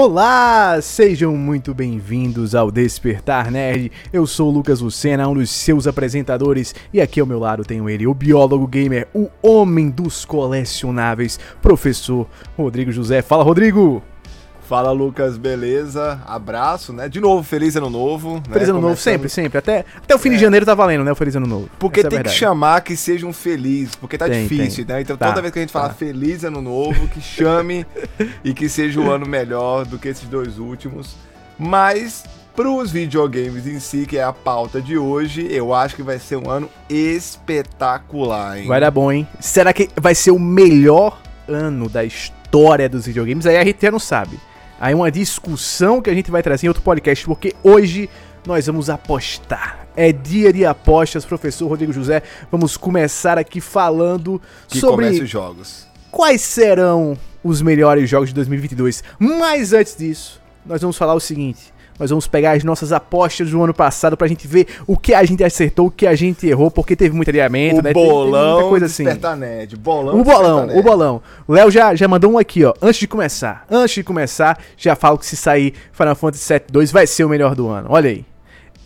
Olá, sejam muito bem-vindos ao Despertar Nerd. Eu sou o Lucas Lucena, um dos seus apresentadores, e aqui ao meu lado tenho ele, o biólogo gamer, o homem dos colecionáveis, professor Rodrigo José. Fala, Rodrigo! Fala Lucas, beleza? Abraço, né? De novo, feliz ano novo. Né? Feliz ano novo, sempre, sempre. Até, até o fim é. de janeiro tá valendo, né? O feliz ano novo. Porque Essa é tem é que chamar que seja um feliz, porque tá tem, difícil, tem. né? Então tá, toda vez que a gente tá. fala feliz ano novo, que chame e que seja um ano melhor do que esses dois últimos. Mas pros videogames em si, que é a pauta de hoje, eu acho que vai ser um ano espetacular, hein? Vai dar bom, hein? Será que vai ser o melhor ano da história dos videogames? Aí a já não sabe aí uma discussão que a gente vai trazer em outro podcast, porque hoje nós vamos apostar. É dia de apostas, professor Rodrigo José. Vamos começar aqui falando que sobre os jogos. Quais serão os melhores jogos de 2022? Mas antes disso, nós vamos falar o seguinte: nós vamos pegar as nossas apostas do ano passado pra gente ver o que a gente acertou, o que a gente errou, porque teve muito alinhamento, o né? Bolão, muita coisa assim. Nerd. Bolão, o bolão, o bolão. O Léo já, já mandou um aqui, ó. Antes de começar, antes de começar, já falo que se sair Final Fantasy VII 2 vai ser o melhor do ano. Olha aí.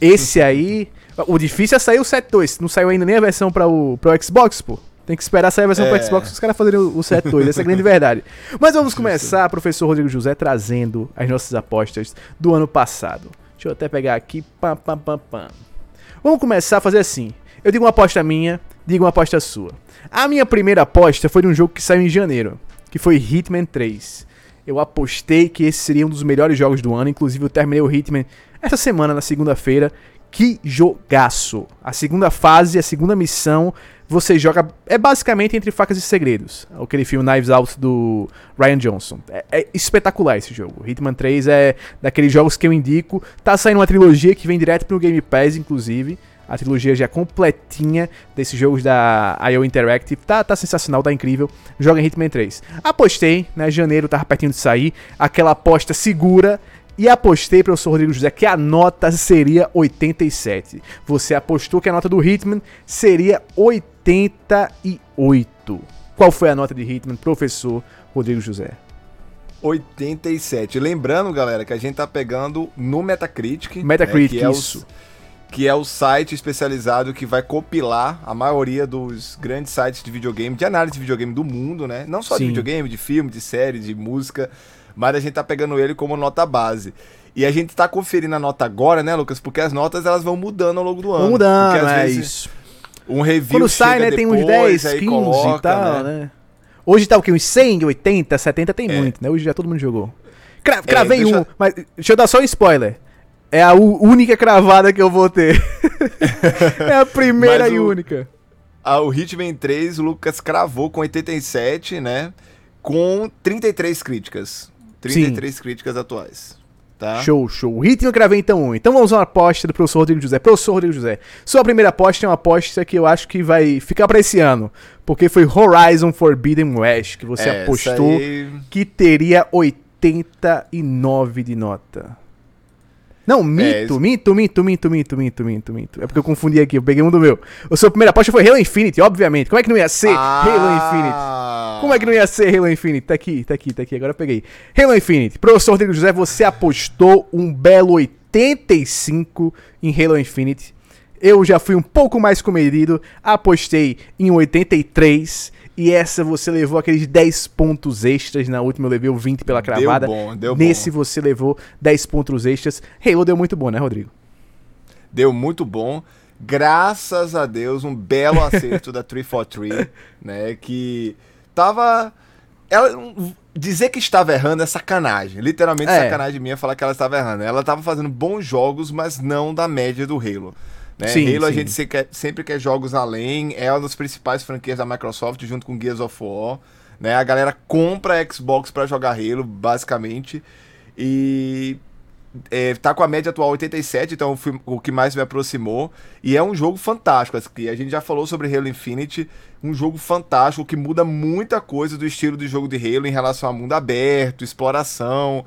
Esse aí. O difícil é sair o 7.2. Não saiu ainda nem a versão para o pro Xbox, pô. Tem que esperar sair a versão é. pro Xbox os caras fazerem o, o 7.2. Essa é a grande verdade. Mas vamos começar, professor Rodrigo José, trazendo as nossas apostas do ano passado. Deixa eu até pegar aqui. Pam, pam, pam, pam. Vamos começar a fazer assim. Eu digo uma aposta minha, digo uma aposta sua. A minha primeira aposta foi de um jogo que saiu em janeiro, que foi Hitman 3. Eu apostei que esse seria um dos melhores jogos do ano, inclusive eu terminei o Hitman essa semana, na segunda-feira. Que jogaço! A segunda fase, a segunda missão você joga. É basicamente entre facas e segredos. Aquele filme Knives Out do Ryan Johnson. É, é, espetacular esse jogo. Hitman 3 é daqueles jogos que eu indico. Tá saindo uma trilogia que vem direto pro Game Pass, inclusive. A trilogia já completinha desses jogos da IO Interactive. Tá, tá sensacional, tá incrível. Joga em Hitman 3. Apostei, né? Janeiro tava pertinho de sair. Aquela aposta segura e apostei, professor Rodrigo José, que a nota seria 87. Você apostou que a nota do Hitman seria 88. Qual foi a nota de Hitman, professor Rodrigo José? 87. Lembrando, galera, que a gente tá pegando no Metacritic. Metacritic, né, que é isso. O, que é o site especializado que vai compilar a maioria dos grandes sites de videogame, de análise de videogame do mundo, né? Não só Sim. de videogame, de filme, de série, de música mas a gente tá pegando ele como nota base. E a gente tá conferindo a nota agora, né, Lucas? Porque as notas elas vão mudando ao longo do ano. Vão mudando, porque, é vezes, isso. Um review Quando sai, né, depois, tem uns 10, 15 coloca, e tal, né? né? Hoje tá o quê? Uns 100, 80, 70 tem é. muito, né? Hoje já todo mundo jogou. Cra é, cravei é, deixa... um, mas deixa eu dar só um spoiler. É a única cravada que eu vou ter. é a primeira e única. A, o Hitman 3, o Lucas cravou com 87, né? Com 33 críticas. 33 Sim. críticas atuais. Tá? Show, show. O ritmo eu gravei então um. Então vamos a uma aposta do professor Rodrigo José. Professor Rodrigo José, sua primeira aposta é uma aposta que eu acho que vai ficar para esse ano. Porque foi Horizon Forbidden West, que você é, apostou aí... que teria 89 de nota. Não, mito, é, mito, mito, mito, mito, mito, mito, mito. É porque eu confundi aqui, eu peguei um do meu. A sua primeira aposta foi Halo Infinite, obviamente. Como é que não ia ser ah. Halo Infinite? Como é que não ia ser Halo Infinite? Tá aqui, tá aqui, tá aqui, agora eu peguei. Halo Infinite. Professor Rodrigo José, você apostou um belo 85 em Halo Infinite. Eu já fui um pouco mais comedido, apostei em 83 e essa você levou aqueles 10 pontos extras. Na última eu levei o 20 pela cravada. Deu bom, deu Nesse bom. você levou 10 pontos extras. Halo deu muito bom, né, Rodrigo? Deu muito bom. Graças a Deus, um belo acerto da 343, né? Que tava. Ela, dizer que estava errando é sacanagem. Literalmente é. sacanagem minha falar que ela estava errando. Ela estava fazendo bons jogos, mas não da média do Halo. Né? Sim, Halo sim. a gente sempre quer, sempre quer jogos além, é uma das principais franquias da Microsoft junto com Gears of War. Né? A galera compra Xbox para jogar Halo, basicamente. E é, tá com a média atual 87, então foi o que mais me aproximou. E é um jogo fantástico. Assim, a gente já falou sobre Halo Infinite, um jogo fantástico que muda muita coisa do estilo de jogo de Halo em relação a mundo aberto, exploração.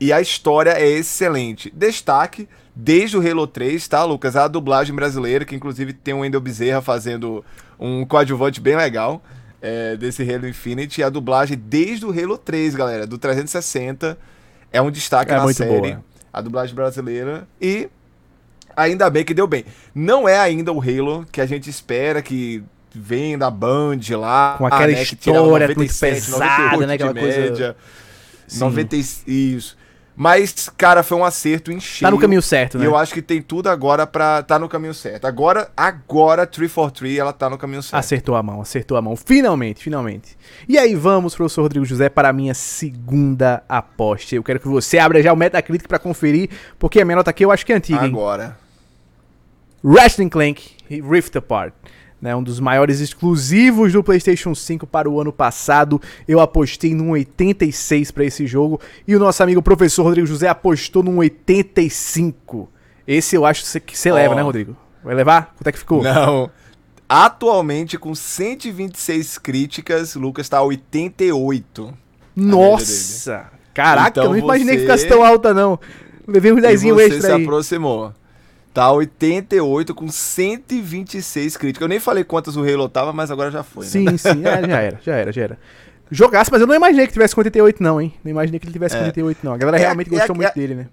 E a história é excelente. Destaque desde o Halo 3, tá, Lucas? A dublagem brasileira, que inclusive tem o Wendel Bezerra fazendo um coadjuvante bem legal é, desse Halo Infinite. E a dublagem desde o Halo 3, galera, do 360. é um destaque É na série, boa. A dublagem brasileira, e ainda bem que deu bem. Não é ainda o Halo que a gente espera que vem da Band lá, Com aquela né, história muito pesada, 98 né, aquela coisa- média, Sim. 90 e- isso. Mas, cara, foi um acerto em cheio. Tá no caminho certo, E né? eu acho que tem tudo agora pra tá no caminho certo. Agora, agora 343 ela tá no caminho certo. Acertou a mão, acertou a mão. Finalmente, finalmente. E aí vamos, professor Rodrigo José, para a minha segunda aposta. Eu quero que você abra já o Metacritic para conferir, porque a minha nota aqui eu acho que é antiga, hein? Agora. Ratchet Clank Rift Apart. Né, um dos maiores exclusivos do PlayStation 5 para o ano passado. Eu apostei num 86 para esse jogo e o nosso amigo professor Rodrigo José apostou num 85. Esse eu acho que você Ó. leva, né, Rodrigo? Vai levar? Quanto é que ficou? Não. Atualmente, com 126 críticas, Lucas tá a 88. Nossa! Caraca, Então eu não imaginei que você- ficasse tão alta, não. Levei um E dezinho você extra se aí. aproximou. Tá a 88 com 126 críticas. Eu nem falei quantas o Halo tava, mas agora já foi. né? Sim, sim, é, já era, já era, já era. Jogasse, mas eu não imaginei que tivesse 58 não, hein? Não imaginei que ele tivesse É. 58 não. A galera É, realmente é, gostou muito é. dele, né?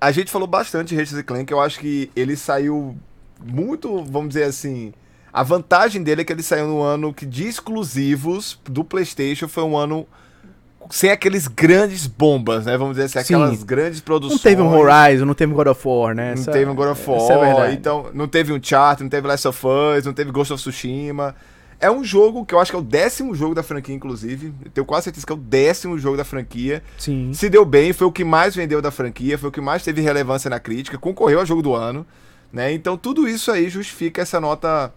A gente falou bastante de Ratchet Clank, eu acho que ele saiu muito, vamos dizer assim, a vantagem dele é que ele saiu no ano que de exclusivos do PlayStation foi um ano sem aqueles grandes bombas, né? Vamos dizer assim, Sim. aquelas grandes Não produções. teve um Horizon, não teve um God of War, né? Não Essa- teve um God of War, é então não teve um Chart, não teve Last of Us, não teve Ghost of Tsushima. É um jogo que eu acho que é o décimo jogo da franquia, inclusive. Eu tenho quase certeza que é o décimo jogo da franquia. Sim. Se deu bem, foi o que mais vendeu da franquia, foi o que mais teve relevância na crítica, concorreu ao jogo do ano, né? Então tudo isso aí justifica essa nota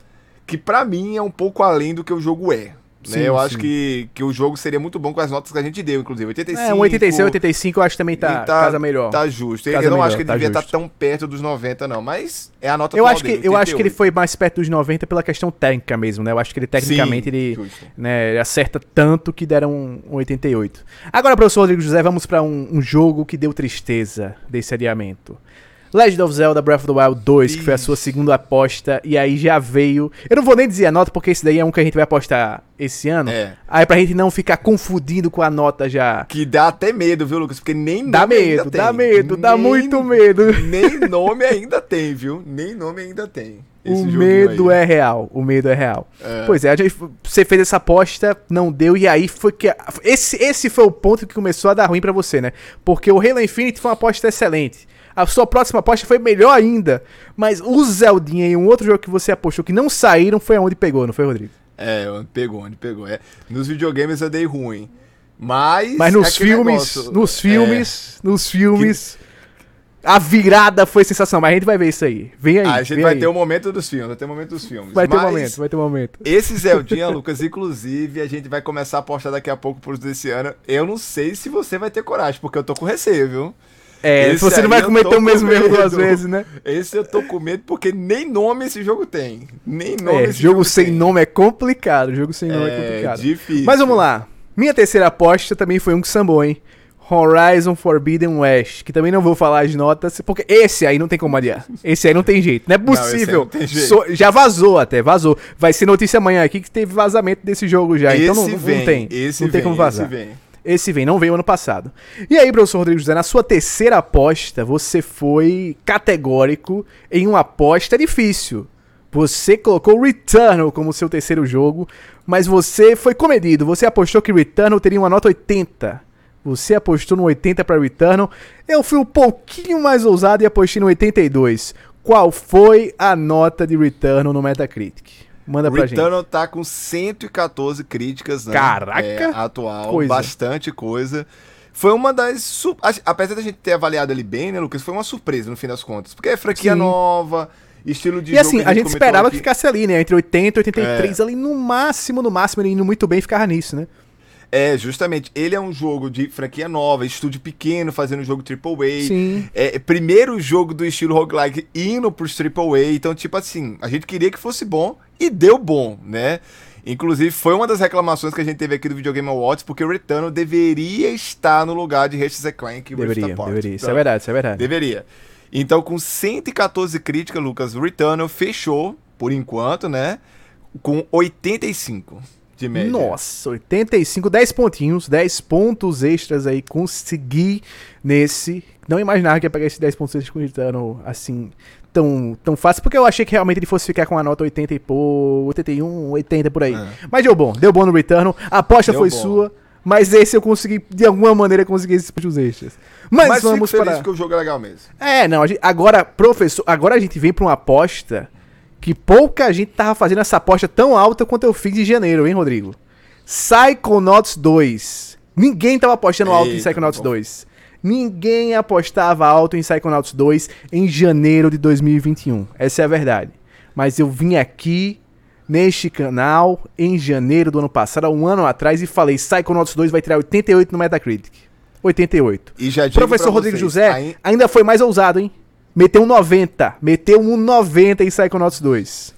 que pra mim é um pouco além do que o jogo é. Sim, né? Eu sim. acho que, que o jogo seria muito bom com as notas que a gente deu, inclusive. 85, É, um 86, 85 eu acho que também tá, tá- casa melhor. Tá justo. Casa eu não melhor, acho que ele tá devia estar justo. tão perto dos 90, não. Mas é a nota eu acho, que, dele, eu acho que ele 88. foi mais perto dos 90 pela questão técnica mesmo, né? Eu acho que ele tecnicamente Sim, ele, né, ele acerta tanto que deram um, um 88. Agora, professor Rodrigo José, vamos pra um, um jogo que deu tristeza desse adiamento. Legend of Zelda Breath of the Wild 2, que foi a sua segunda aposta, e aí já veio. Eu não vou nem dizer a nota, porque esse daí é um que a gente vai apostar esse ano. É. Aí pra gente não ficar confundindo com a nota já. Que dá até medo, viu, Lucas? Porque nem Dá nome ainda medo, tem. dá medo, dá muito medo. Nem nome ainda tem, viu? Nem nome ainda tem. O medo aí. é real, o medo é real. É. Pois é, a gente- você fez essa aposta, não deu, e aí foi que. Esse, esse foi o ponto que começou a dar ruim pra você, né? Porque o Halo Infinite foi uma aposta excelente. A sua próxima aposta foi melhor ainda. Mas o Zeldinha e um outro jogo que você apostou que não saíram foi onde pegou, não foi, Rodrigo? É, onde pegou, onde pegou. É. Nos videogames eu dei ruim. Mas. Mas é nos aquele filmes, negócio, nos é, filmes, nos filmes. A virada foi sensacional, mas a gente vai ver isso aí. Vem aí. a gente vai aí. ter o momento dos filmes, vai ter o momento dos filmes. Vai ter um momento, vai ter um momento. Esse Zeldinha, Lucas, inclusive, a gente vai começar a apostar daqui a pouco pros desse ano. Eu não sei se você vai ter coragem, porque eu tô com receio, viu? É, Esse se você não vai cometer o mesmo erro duas vezes, né? Esse eu tô com medo porque nem nome esse jogo tem. Nem nome É, esse jogo sem tem. nome é complicado. Jogo sem nome é É complicado. difícil. Mas vamos lá. Minha terceira aposta também foi um que sambou, hein? Horizon Forbidden West, que também não vou falar as notas, porque esse aí não tem como adiar. Esse aí não tem jeito, não é esse possível. não tem jeito. So- já vazou até, vazou. Vai ser notícia amanhã aqui que teve vazamento desse jogo já, então não, não- vem, não tem. Esse não tem vem, como vazar. Esse vem. Esse vem, não veio ano passado. E aí, professor Rodrigo José, na sua terceira aposta, você foi categórico em uma aposta difícil. Você colocou Returnal como seu terceiro jogo, mas você foi comedido. Você apostou que Returnal teria uma nota 80. Você apostou no 80 para Returnal. Eu fui um pouquinho mais ousado e apostei no 82. Qual foi a nota de Returnal no Metacritic? Manda pra gente. Returnal tá com 114 críticas, né? Caraca! É, atual, Coisa. bastante coisa. Foi uma das. a- Apesar da gente ter avaliado ele bem, né, Lucas? Foi uma surpresa no fim das contas. Porque é franquia Sim. nova, estilo de E assim, a gente comentou esperava aqui. que ficasse ali, né? Entre 80 e 83, É. ali no máximo, no máximo, ele indo muito bem ficava nisso, né? É, justamente. Ele é um jogo de franquia nova, estúdio pequeno, fazendo jogo AAA. Sim. É, primeiro jogo do estilo roguelike indo pros AAA. Então, tipo assim, a gente queria que fosse bom e deu bom, né? Inclusive, foi uma das reclamações que a gente teve aqui do Videogame Awards, porque o Returnal deveria estar no lugar de Ratchet Clank e Rift Deveria, deveria. Isso Então, é verdade, isso é verdade. Deveria. Então, com 114 críticas, Lucas, o Returnal fechou, por enquanto, né? Com 85. De média. Nossa, 85, 10 pontinhos, 10 pontos extras aí, consegui nesse. Não imaginava que ia pegar esses 10 pontos extras com o assim, tão, tão fácil, porque eu achei que realmente ele fosse ficar com a nota 80 e pô, 81, 80 por aí. É. Mas deu bom, deu bom no Return, a aposta Deu foi bom. sua, mas esse eu consegui, de alguma maneira, conseguir esses pontos extras. Mas, Mas vamos fico feliz para. porque o jogo é legal mesmo. É, não, a gente- agora, professor, agora a gente vem pra uma aposta que pouca gente tava fazendo essa aposta tão alta quanto eu fiz em janeiro, hein, Rodrigo? Psychonauts 2. Ninguém tava apostando alto em Eita, Psychonauts bom. 2. Ninguém apostava alto em Psychonauts 2 em janeiro de 2021. Essa é a verdade. Mas eu vim aqui neste canal em janeiro do ano passado, há um ano atrás, e falei: Psychonauts 2 vai tirar 88 no Metacritic. 88. E já Professor Rodrigo vocês, José ainda foi mais ousado, hein? Meteu um 90. Meteu um 90 em Psychonauts 2.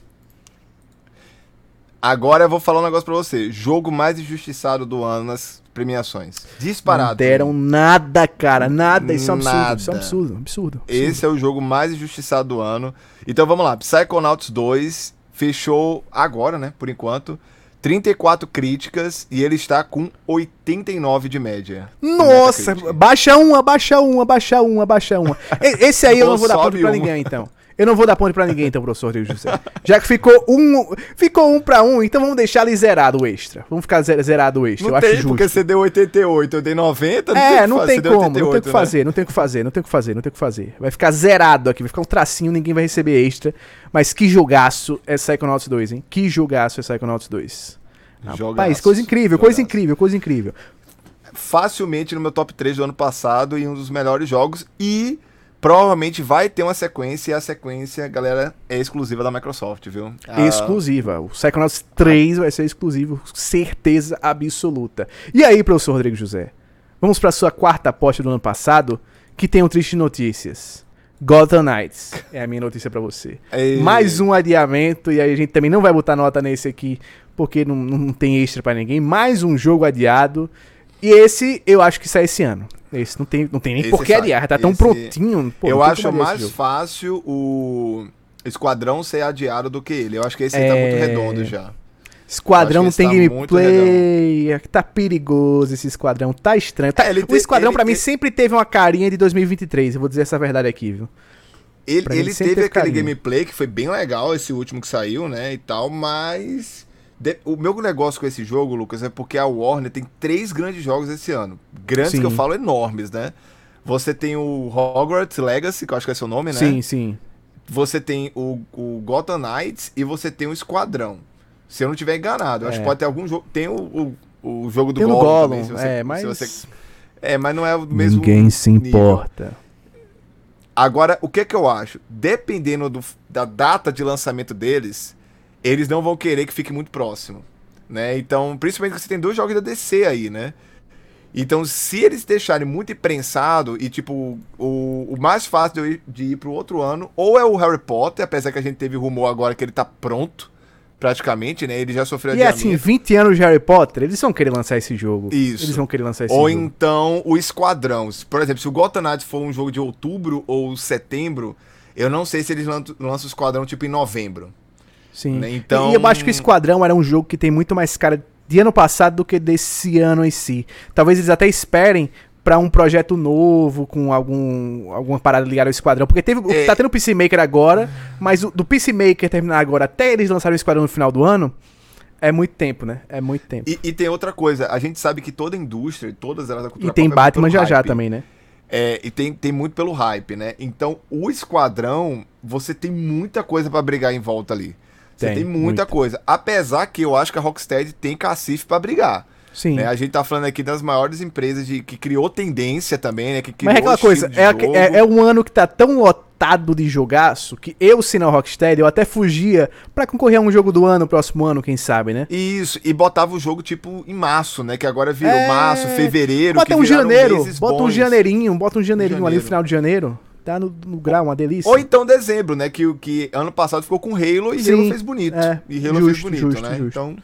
Agora eu vou falar um negócio pra você. Jogo mais injustiçado do ano nas premiações. Disparado. Não deram nada, cara. Nada. Isso é um absurdo. Nada. Isso é um absurdo. Absurdo. Esse é o jogo mais injustiçado do ano. Então vamos lá. Psychonauts 2 fechou agora, né? Por enquanto. 34 críticas e ele está com 89 de média. no Nossa, baixa uma, baixa uma, baixa uma, baixa uma. Esse aí eu não vou dar ponto pra ninguém, então. Eu não vou dar ponto pra ninguém, então, professor Rodrigo José. Já que ficou um, ficou um pra um, então vamos deixar ali zerado o extra. Vamos ficar ze- zerado o extra. Não eu tem, acho justo. porque você deu 88, eu dei 90, não É, não tem como, não tem o 88, que né? fazer, não tem o que fazer, não tem o que fazer, não tem o que fazer. Vai ficar zerado aqui, vai ficar um tracinho, ninguém vai receber extra. Mas que jogaço é Psychonauts 2, hein? Que jogaço é Psychonauts 2. Rapaz, Jogaço, coisa incrível, coisa jogaço. incrível, coisa incrível. Facilmente no meu top 3 do ano passado e um dos melhores jogos. E provavelmente vai ter uma sequência. E a sequência, galera, é exclusiva da Microsoft, viu? Ah, Exclusiva. O Psychonauts 3 vai ser exclusivo, certeza absoluta. E aí, professor Rodrigo José? Vamos pra sua quarta aposta do ano passado, que tem um triste notícias. Gotham Knights. É a minha notícia pra você. Ei. Mais um adiamento, e aí a gente também não vai botar nota nesse aqui, porque não, não tem extra pra ninguém. Mais um jogo adiado. E esse eu acho que sai esse ano. Esse não tem, não tem nem Esse por que sai. adiar, tá tão Esse- prontinho. pô, eu acho mais fácil o Esquadrão ser adiado do que ele. Eu acho que esse aí tá É. muito redondo já. Esquadrão não tem tá gameplay. Tá perigoso esse esquadrão. Tá estranho. Tá- É, o tem- esquadrão ele pra mim sempre teve uma carinha de 2023. Eu vou dizer essa verdade aqui, viu? Ele, ele teve teve aquele carinho. gameplay que foi bem legal, esse último que saiu, né, e tal, mas... de- o meu negócio com esse jogo, Lucas, é porque a Warner tem três grandes jogos esse ano. Grandes Sim. que eu falo enormes, né? Você tem o Hogwarts Legacy, que eu acho que é seu nome, né? Sim, sim. Você tem o, o Gotham Knights e você tem o Esquadrão. Se eu não tiver enganado. Eu acho É. que pode ter algum jogo... Tem o, o, o jogo do Tem Gollum, Gollum. também, se você- é, mas. você- É, mas não é o mesmo Ninguém se nível. importa. Agora, o que que eu acho? Dependendo do- da data de lançamento deles, eles não vão querer que fique muito próximo, né? Então, principalmente que você tem dois jogos da DC aí, né? Então, se eles deixarem muito imprensado e, tipo, o, o mais fácil de, ir, de ir pro outro ano, ou é o Harry Potter, apesar que a gente teve rumor agora que ele tá pronto, praticamente, né? Ele já sofreu E assim, 20 anos de Harry Potter, eles vão querer lançar esse jogo. Isso. Eles vão querer lançar esse Ou jogo. então o Esquadrão. Por exemplo, se o Gotham Knights for um jogo de outubro ou setembro, eu não sei se eles lan- lançam o Esquadrão tipo em novembro. Sim. né, então- E eu acho que o Esquadrão era um jogo que tem muito mais cara de ano passado do que desse ano em si. Talvez eles até esperem pra um projeto novo, com algum, alguma parada ligada ao Esquadrão. Porque teve, É. tá tendo o Peacemaker agora, mas o, do Peacemaker terminar agora até eles lançarem o Esquadrão no final do ano, é muito tempo, né? É muito tempo. E, e tem outra coisa, a gente sabe que toda indústria, todas elas da E, cultura tem pop é Batman pelo já já hype. também, né? É, e tem, tem muito pelo hype, né? Então, o Esquadrão, você tem muita coisa pra brigar em volta ali. Você Tem, tem, muita muita. coisa. Apesar que eu acho que a Rocksteady tem cacife pra brigar. Sim. né? A gente tá falando aqui das maiores empresas de, que criou tendência também, né? Que criou Mas é aquela coisa, é, é, é um ano que tá tão lotado de jogaço que eu, se não Rocksteady, eu até fugia pra concorrer a um jogo do ano, próximo ano, quem sabe, né? Isso, e botava o jogo tipo em março, né? Que agora virou É. março, fevereiro, Bota um janeiro, bota um bons. janeirinho, bota um janeirinho ali no janeiro. final de janeiro. Tá no, no grau, uma delícia. Ou então dezembro, né? Que, que ano passado ficou com Halo e Sim, Halo fez bonito. é, e Halo justo, fez bonito, justo, né? justo. Então,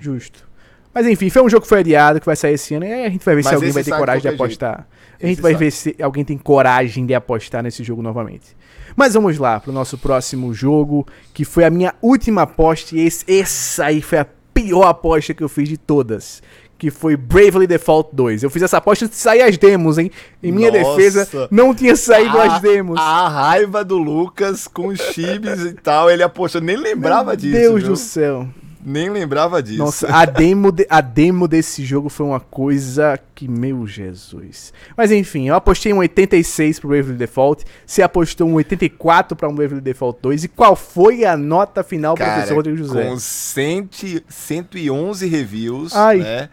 Justo. Mas enfim, foi um jogo que foi adiado, que vai sair esse ano. E aí a gente vai ver Mas se alguém esse vai ter coragem de apostar. A Esse gente vai sai. ver se alguém tem coragem de apostar nesse jogo novamente. Mas vamos lá pro nosso próximo jogo, que foi a minha última aposta. E esse, essa aí foi a pior aposta que eu fiz de todas. Que foi Bravely Default 2. Eu fiz essa aposta de sair as demos, hein? Em minha Nossa. defesa, não tinha saído a, as demos. A raiva do Lucas com os chips e tal, ele apostou, nem lembrava Meu disso. Deus viu? do céu. Nem lembrava disso. Nossa, a demo, de- a demo desse jogo foi uma coisa que, meu Jesus. Mas enfim, eu apostei um 86 pro Bravely Default. Você apostou um 84 para um Bravely Default 2. E qual foi a nota final Cara, professor Rodrigo José? com 100, 111 reviews, Ai. né?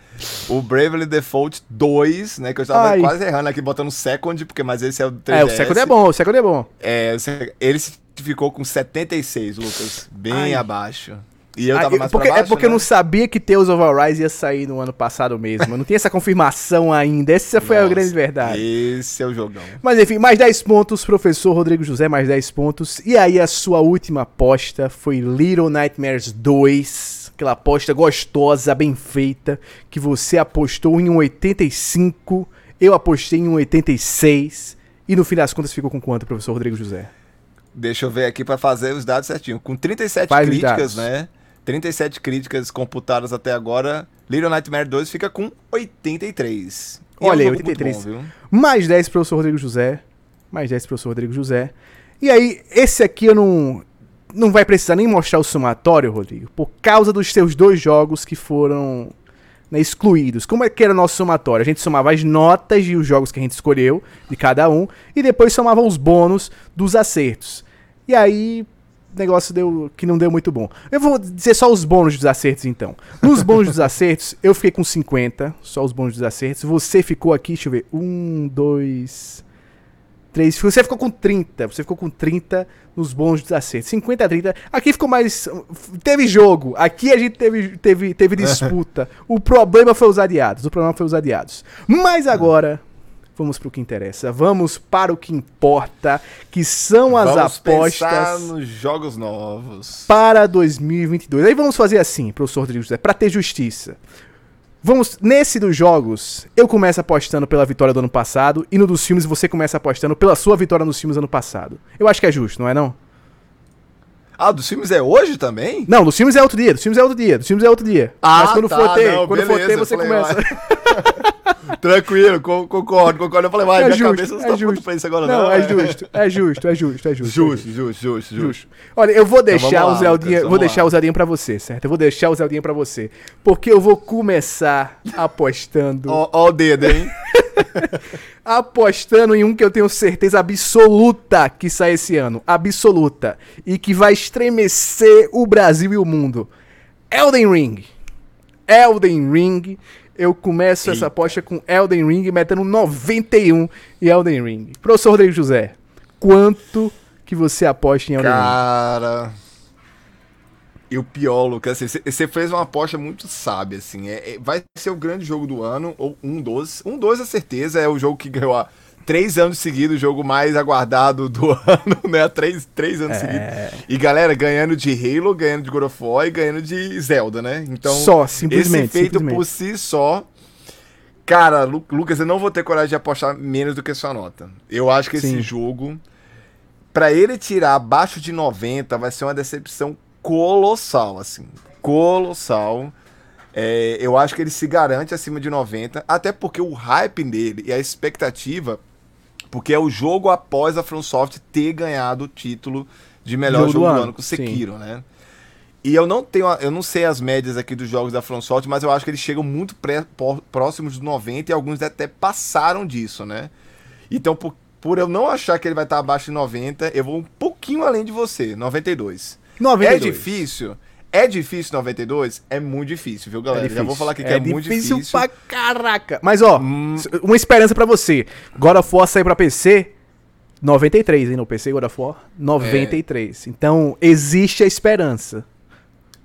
O Bravely Default 2, né? Que eu estava Ai. quase errando aqui, botando Second, porque mas esse é o 3DS. É, o Second é bom, o Second é bom. É, ele ficou com 76, Lucas. Bem Ai. abaixo. E eu Ah, tava eu- mais porque, pra baixo, é porque eu né? não sabia que Tales of Arise ia sair no ano passado mesmo. Eu não tinha essa confirmação ainda. Essa foi a Nossa, grande verdade. Esse é o jogão. Mas enfim, mais 10 pontos, professor Rodrigo José, mais 10 pontos. E aí a sua última aposta foi Little Nightmares 2. Aquela aposta gostosa, bem feita, que você apostou em um 85, eu apostei em um 86. E no fim das contas ficou com quanto, professor Rodrigo José? Deixa eu ver aqui pra fazer os dados certinho. Com 37 Faz críticas, né? 37 críticas computadas até agora, Little Nightmare 2 fica com 83. E Olha aí, jogo muito 83. bom? Mais 10 pro professor Rodrigo José. Mais 10 pro professor Rodrigo José. E aí, esse aqui eu não. Não vai precisar nem mostrar o somatório, Rodrigo, por causa dos seus dois jogos que foram né, excluídos. Como é que era o nosso somatório? A gente somava as notas e os jogos que a gente escolheu, de cada um, e depois somava os bônus dos acertos. E aí, negócio deu que não deu muito bom. Eu vou dizer só os bônus dos acertos, então. Nos bônus dos acertos, eu fiquei com 50, só os bônus dos acertos. Você ficou aqui, deixa eu ver, um, dois, três. Você ficou com 30. Você ficou com 30 nos bônus dos acertos. 50 a 30. Aqui ficou mais. Teve jogo. Aqui a gente teve, teve, teve disputa. o problema foi os adiados. O problema foi os adiados. Mas agora. Vamos pro que interessa. Vamos para o que importa, que são as Vamos apostas nos jogos novos. para 2022. Aí vamos fazer assim, professor Rodrigo José, para ter justiça. Vamos, nesse dos jogos, eu começo apostando pela vitória do ano passado e no dos filmes você começa apostando pela sua vitória nos filmes ano passado. Eu acho que é justo, não é não? Ah, dos filmes é hoje também? Não, dos filmes é outro dia, dos filmes é outro dia, dos filmes é outro dia. Ah, Mas quando tá, for ter, não, quando for beleza, ter eu você falei, começa. Tranquilo, co- concordo, concordo. Eu falei, vai, É minha justo, cabeça não é tá justo. pra isso agora, Não, não. é justo, é justo, é justo, é justo. Justo, justo, justo, justo. Olha, eu vou deixar vamos o lá, Zeldinha, Lucas, vou deixar lá. o Zeldinha pra você, certo? Eu vou deixar o Zeldinha pra você, porque eu vou começar apostando, Ó, ó o dedo, hein? apostando em um que eu tenho certeza absoluta que sai esse ano, absoluta, e que vai estremecer o Brasil e o mundo. Elden Ring. Elden Ring. Eu começo essa Eita. aposta com Elden Ring, metendo 91 em Elden Ring. Professor Rodrigo José, quanto que você aposta em Elden Ring? Cara. E o pior, Lucas, assim, você fez uma aposta muito sábia, assim. É, é- vai ser o grande jogo do ano, ou um dos. Um dos, a certeza, é o jogo que ganhou há três anos seguidos, o jogo mais aguardado do ano, né? Há três, três anos É. seguidos. E galera, ganhando de Halo, ganhando de God of War e ganhando de Zelda, né? Então, Só, simplesmente, esse feito simplesmente. por si só. Cara, Lu- Lucas, eu não vou ter coragem de apostar menos do que sua nota. Eu acho que Sim. esse jogo, pra ele tirar abaixo de 90, vai ser uma decepção colossal, assim. Colossal. É, eu acho que ele se garante acima de 90, até porque o hype dele e a expectativa, porque é o jogo após a FromSoft ter ganhado o título de melhor Jogo jogo, do do ano, ano com sim. Sekiro, né? E eu não tenho, eu não sei as médias aqui dos jogos da FromSoft, mas eu acho que eles chegam muito pré- próximos dos 90 e alguns até passaram disso, né? Então, por, por eu não achar que ele vai estar abaixo de 90, eu vou um pouquinho além de você, 92. 92. É difícil? É difícil 92? É muito difícil, viu, galera? Já vou falar aqui que é, muito difícil. pra caraca. Mas ó, Hum. uma esperança pra você. God of War sair pra PC, 93, hein? No PC God of War, 93. Então, existe a esperança.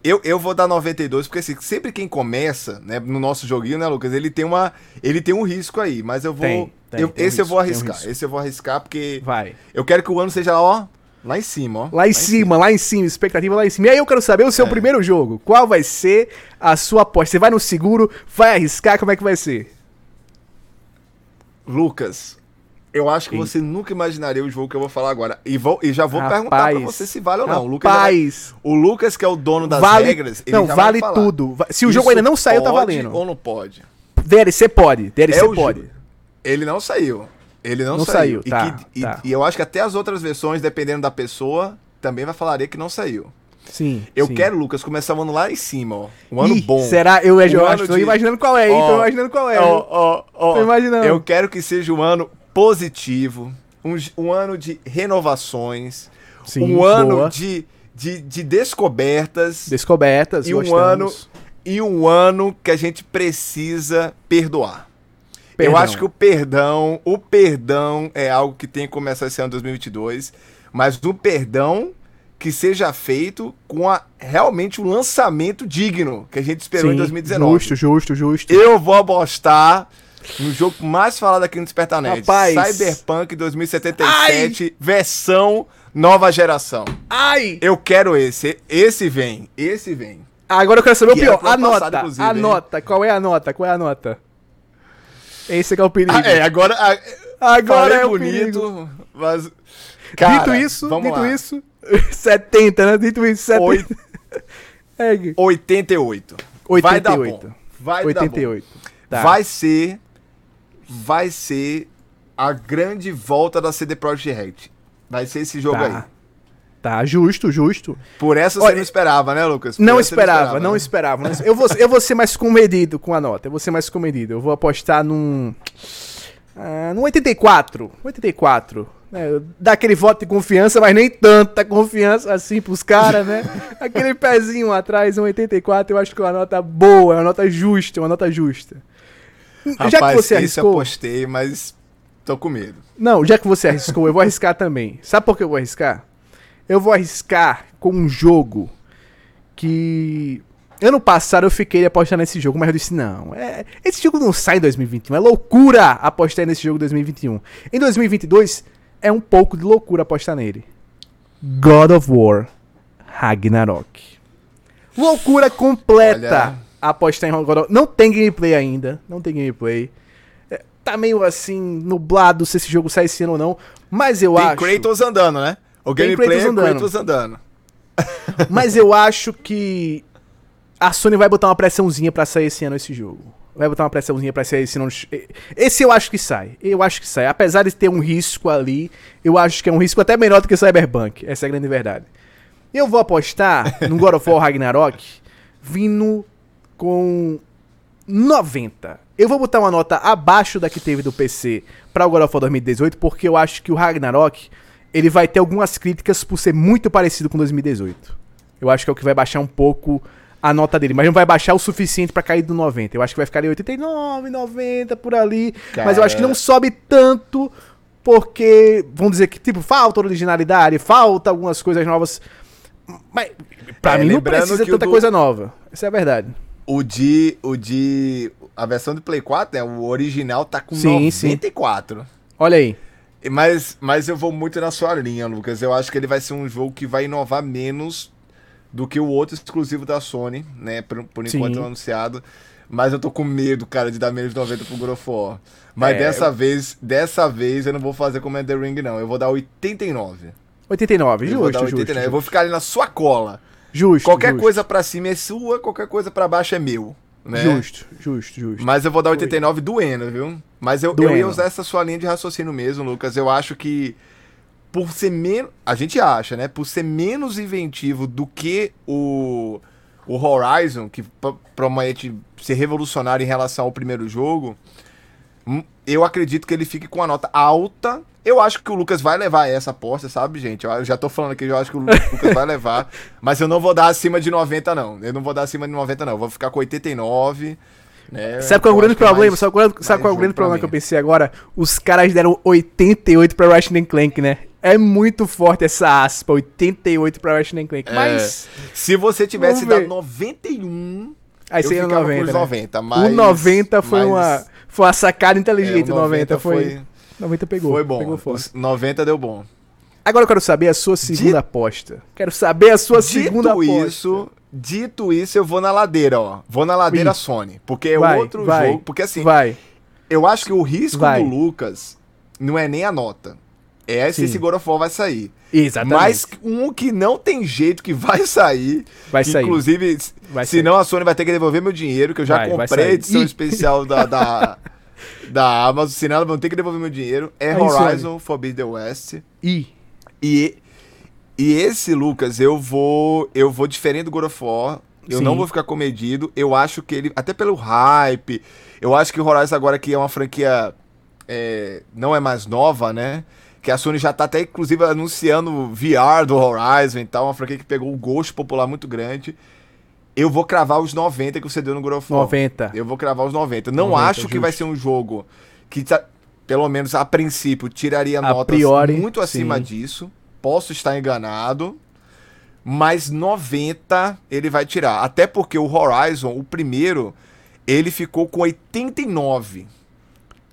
Eu, eu vou dar 92, porque assim, sempre quem começa, né, no nosso joguinho, né, Lucas, ele tem uma. Ele tem um risco aí, mas eu vou. Tem, tem, eu- tem um esse eu vou risco, tem um arriscar. risco. esse eu vou arriscar, porque Vai. eu quero que o ano seja, ó, lá em cima, ó. Lá em cima, lá em cima, expectativa lá em cima. E aí eu quero saber o seu É. primeiro jogo. Qual vai ser a sua aposta? Você vai no seguro, vai arriscar, como é que vai ser? Lucas, Eu acho que Sim. você nunca imaginaria o jogo que eu vou falar agora. E, vou, e já vou Rapaz. perguntar pra você se vale ou não. O Lucas, vai- Rapaz, o Lucas, que é o dono das vale, regras, ele não, vale tudo. Se o Isso jogo ainda não saiu, tá valendo. Ou não pode? DLC pode, DLC É pode. Ele não saiu. Ele não, Não saiu. saiu, tá, e, que- e- tá. e eu acho que até as outras versões, dependendo da pessoa, também vai falaria que não saiu. Sim. Eu sim. quero, Lucas, começar o ano lá em cima, ó. Um ano Ih, bom. Será? Eu, eu, Um acho, ano tô de- imaginando qual é, hein? Tô Ó, imaginando qual é. Ó, ó, ó. Tô imaginando. Eu quero que seja um ano positivo, um, um ano de renovações, Sim, um ano de, de, de descobertas Descobertas, e um gostamos. ano e um ano que a gente precisa perdoar. Eu Perdão. acho que o perdão, o perdão é algo que tem que começar esse ano 2022, mas o perdão que seja feito com a, realmente um lançamento digno que a gente esperou em Sim, 2019. Justo, justo, justo. Eu vou apostar no jogo mais falado aqui no Despertar Nerd. Rapaz. Cyberpunk 2077, versão nova geração. Ai! Eu quero esse. Esse vem. Esse vem. Agora eu quero saber o Que pior. pro ano Anota, passado, inclusive, hein? anota. Qual é a nota? Qual é a nota? Esse que é o perigo. Ah, é, agora. ah, Agora é bonito, perigo. mas. Cara, dito isso, vamos dito lá. isso, 70, né? Dito isso, 70. Oito- É, 88. Vai dar 88. bom. Vai 88. dar Tá. bom. Vai ser. Vai ser a grande volta da CD Projekt Red. Vai ser esse jogo Tá. aí. Tá, justo, justo. Por essa Olha, você não esperava, né, Lucas? Não esperava, não né? esperava. não esperava. Eu vou, eu vou ser mais comedido com a nota. Eu vou ser mais comedido. Eu vou apostar num. Ah, num 84. 84. É, dá aquele voto de confiança, mas nem tanta confiança assim pros caras, né? Aquele pezinho atrás, um 84, eu acho que é uma nota boa, é uma nota justa, uma nota justa. Rapaz, já que você arriscou. apostei, mas tô com medo. Não, já que você arriscou, eu vou arriscar também. Sabe por que eu vou arriscar? Eu vou arriscar com um jogo que. Ano passado eu fiquei apostando nesse jogo, mas eu disse: não, é, esse jogo não sai em 2021. É loucura apostar nesse jogo em 2021. Em 2022, é um pouco de loucura apostar nele. God of War Ragnarok. Loucura completa Olha. apostar em God of Não tem gameplay ainda. Não tem gameplay. É, tá meio assim, nublado se esse jogo sai esse ano ou não. Mas eu Tem acho. Kratos andando, né? O gameplay é andando. Kratos andando. Mas eu acho que a Sony vai botar uma pressãozinha pra sair esse ano esse jogo. Vai botar uma pressãozinha pra sair esse ano. Esse eu acho que sai. Eu acho que sai. Apesar de ter um risco ali, eu acho que é um risco até menor do que o Cyberpunk. Essa é a grande verdade. Eu vou apostar no God of War Ragnarok vindo com 90. Eu vou botar uma nota abaixo da que teve do PC para o God of War 2018, porque eu acho que o Ragnarok ele vai ter algumas críticas por ser muito parecido com 2018. Eu acho que é o que vai baixar um pouco a nota dele, mas não vai baixar o suficiente pra cair do 90. Eu acho que vai ficar ali 89, 90 por ali, mas eu acho que não sobe tanto porque vamos dizer que tipo falta originalidade, falta algumas coisas novas. Mas pra É, mim não precisa tanta do- coisa nova. Essa é a verdade. O de. O de. A versão do Play 4, né? O original tá com Sim, sim. 94. Olha aí. Mas, mas eu vou muito na sua linha, Lucas. Eu acho que ele vai ser um jogo que vai inovar menos do que o outro exclusivo da Sony, né? Por, por enquanto não anunciado. Mas eu tô com medo, cara, de dar menos de 90 pro God of War. Mas É, dessa vez, dessa vez eu não vou fazer como é The Ring, não. Eu vou dar 89. 89, eu vou dar justo, 89. justo. Eu vou ficar ali na sua cola. Justo. Qualquer justo, coisa pra cima é sua, qualquer coisa pra baixo é meu. Né? Justo, justo, justo. Mas eu vou dar 89 doendo, viu? Mas eu, eu Doendo. ia usar essa sua linha de raciocínio mesmo, Lucas. Eu acho que por ser menos. A gente acha, né? Por ser menos inventivo do que o, o Horizon, que promete ser revolucionário em relação ao primeiro jogo, eu acredito que ele fique com a nota alta. Eu acho que o Lucas vai levar essa aposta, sabe, gente? Eu já tô falando aqui, eu acho que o Lu- Lucas vai levar. Mas eu não vou dar acima de 90, não. Eu não vou dar acima de 90, não. Eu vou ficar com 89. Né? Sabe qual é o grande problema? mais- sabe qual, é- sabe qual é o grande problema que eu pensei agora? Os caras deram 88 pra Ratchet Clank, né? É muito forte essa aspa, 88 pra Ratchet and Clank. É. Mas. Se você tivesse dado 91, Aí seria ficava 90. com os né? 90. Mas, o 90 foi, mas, uma, foi uma sacada é, inteligente. o o 90, foi, 90 pegou. foi bom. Pegou forte. Os 90 deu bom. Agora eu quero saber a sua segunda Di- aposta. Quero saber a sua segunda aposta. isso, dito isso, eu vou na ladeira, ó. Vou na ladeira Ih. Sony. Porque é Vai, outro vai, jogo. Porque assim, Vai. eu acho que o risco Vai. do Lucas não é nem a nota. É se Sim. esse God of War vai sair. Exatamente. Mas um que não tem jeito que vai sair. Vai sair. Inclusive, Vai senão a Sony vai ter que devolver meu dinheiro, que eu já Vai, vai comprei a sair. edição especial da, da, da Amazon, senão vão ter que devolver meu dinheiro. É Horizon Forbidden West. Ih, E, e esse, Lucas, eu vou. Eu vou diferente do God of War. Eu Sim. não vou ficar comedido. Eu acho que ele. Até pelo hype. Eu acho que o Horizon agora que é uma franquia. é, não é mais nova, né? Que a Sony já tá até, inclusive, anunciando o VR do Horizon e tal. Uma franquia que pegou um gosto popular muito grande. Eu vou cravar os 90 que você deu no God of War. 90. Eu vou cravar os 90. Não 90, acho que vai ser justo. um jogo que, pelo menos a princípio, tiraria A notas priori, muito acima sim. disso. Posso estar enganado. Mas 90 ele vai tirar. Até porque o Horizon, o primeiro, ele ficou com 89.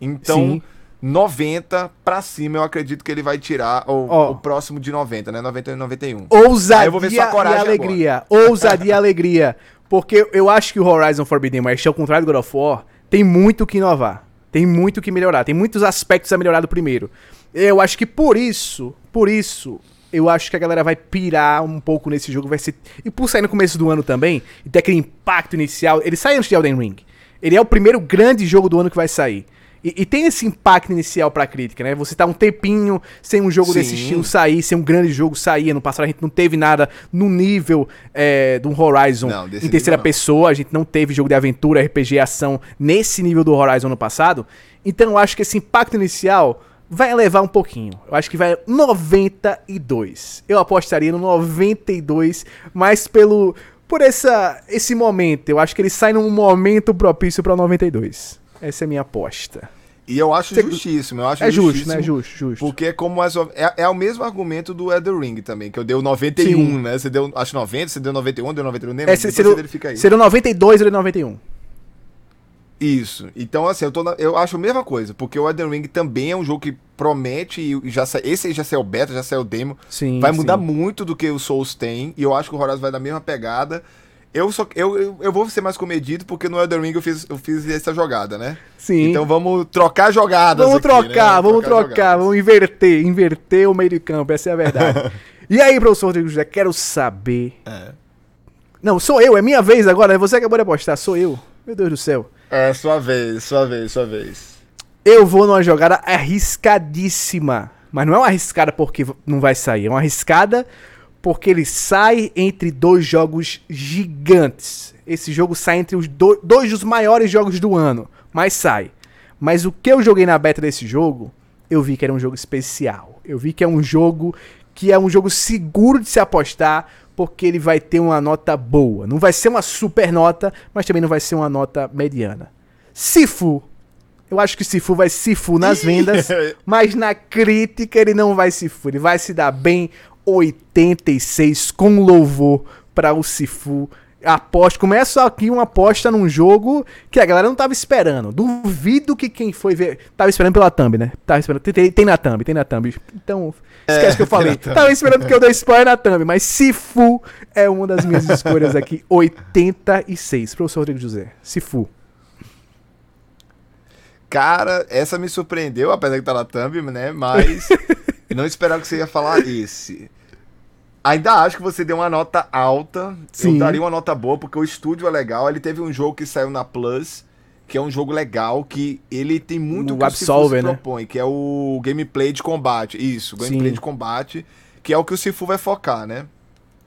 Então, Sim. 90 pra cima eu acredito que ele vai tirar o, Ó. o próximo de 90, né? 90 e 91. Ousadia Aí eu vou ver sua coragem e alegria. Ousadia e alegria. Porque eu acho que o Horizon Forbidden West, ao contrário do God of War, tem muito o que inovar. Tem muito o que melhorar. Tem muitos aspectos a melhorar do primeiro. Eu acho que por isso, por isso, eu acho que a galera vai pirar um pouco nesse jogo. Vai ser... E por sair no começo do ano também, e ter aquele impacto inicial. Ele sai antes de Elden Ring. Ele é o primeiro grande jogo do ano que vai sair. E, e tem esse impacto inicial pra crítica, né? Você tá um tempinho sem um jogo desse Sim. estilo sair, sem um grande jogo sair. Ano passado a gente não teve nada no nível é, do Horizon Não, desse em terceira pessoa. A gente não teve jogo de aventura, RPG e ação nesse nível do Horizon no passado. Então eu acho que esse impacto inicial vai elevar um pouquinho. Eu acho que vai 92. Eu apostaria no 92, mas pelo por essa esse momento. Eu acho que ele sai num momento propício pra 92. Essa é a minha aposta. E eu acho Você- justíssimo. Eu acho É justo, né? Justo, justo. Porque é como mais é, é o mesmo argumento do Elden Ring também, que eu dei o 91, Sim. né? Você deu, acho 90, você deu 91, deu 91, nem É, se- seria, você verifica aí. seria 92 ou 91. Isso. Então, assim, eu, tô na- eu acho a mesma coisa, porque o Elden Ring também é um jogo que promete, e já sa- esse aí já saiu beta, já saiu demo, Sim. vai mudar sim. muito do que o Souls tem, e eu acho que o Horizon vai dar a mesma pegada. Eu, só, eu, eu, vou ser mais comedido, porque no Elden Ring eu fiz, eu fiz essa jogada, né? Sim. Então vamos trocar jogadas Vamos aqui, trocar, né? vamos trocar, jogadas. vamos inverter, inverter o meio de campo, essa é a verdade. e aí, professor Rodrigo José, quero saber. É. Não, sou eu, é minha vez agora, né? Você acabou de apostar, sou eu. Meu Deus do céu. É, sua vez, sua vez, sua vez. Eu vou numa jogada arriscadíssima. Mas não é uma arriscada porque não vai sair, é uma arriscada porque ele sai entre dois jogos gigantes. Esse jogo sai entre os do- dois dos maiores jogos do ano, mas sai. Mas o que eu joguei na beta desse jogo, eu vi que era um jogo especial. Eu vi que é um jogo que é um jogo seguro de se apostar, porque ele vai ter uma nota boa. Não vai ser uma super nota, mas também não vai ser uma nota mediana. Sifu. Eu acho que Sifu vai Sifu nas vendas, mas na crítica ele não vai Sifu. Ele vai se dar bem 86 com louvor para o Sifu. Aposto, começa aqui uma aposta num jogo que a galera não tava esperando. Duvido que quem foi ver. Tava esperando pela thumb, né? Tava esperando. Tem, tem- na thumb, tem na thumb. Então, esquece É, que eu falei. Tava esperando que eu dei spoiler na thumb, mas Sifu é uma das minhas escolhas aqui. 86. Professor Rodrigo José. Sifu. Cara, essa me surpreendeu, apesar que tá na thumb, né? Mas não esperava que você ia falar esse. Ainda acho que você deu uma nota alta. Sim. Eu daria uma nota boa, porque o estúdio é legal. Ele teve um jogo que saiu na Plus, que é um jogo legal, que ele tem muito O que o Sifu Absolver, né? propõe, que é o gameplay de combate. Isso, gameplay Sim. de combate, que é o que o Sifu vai focar, né?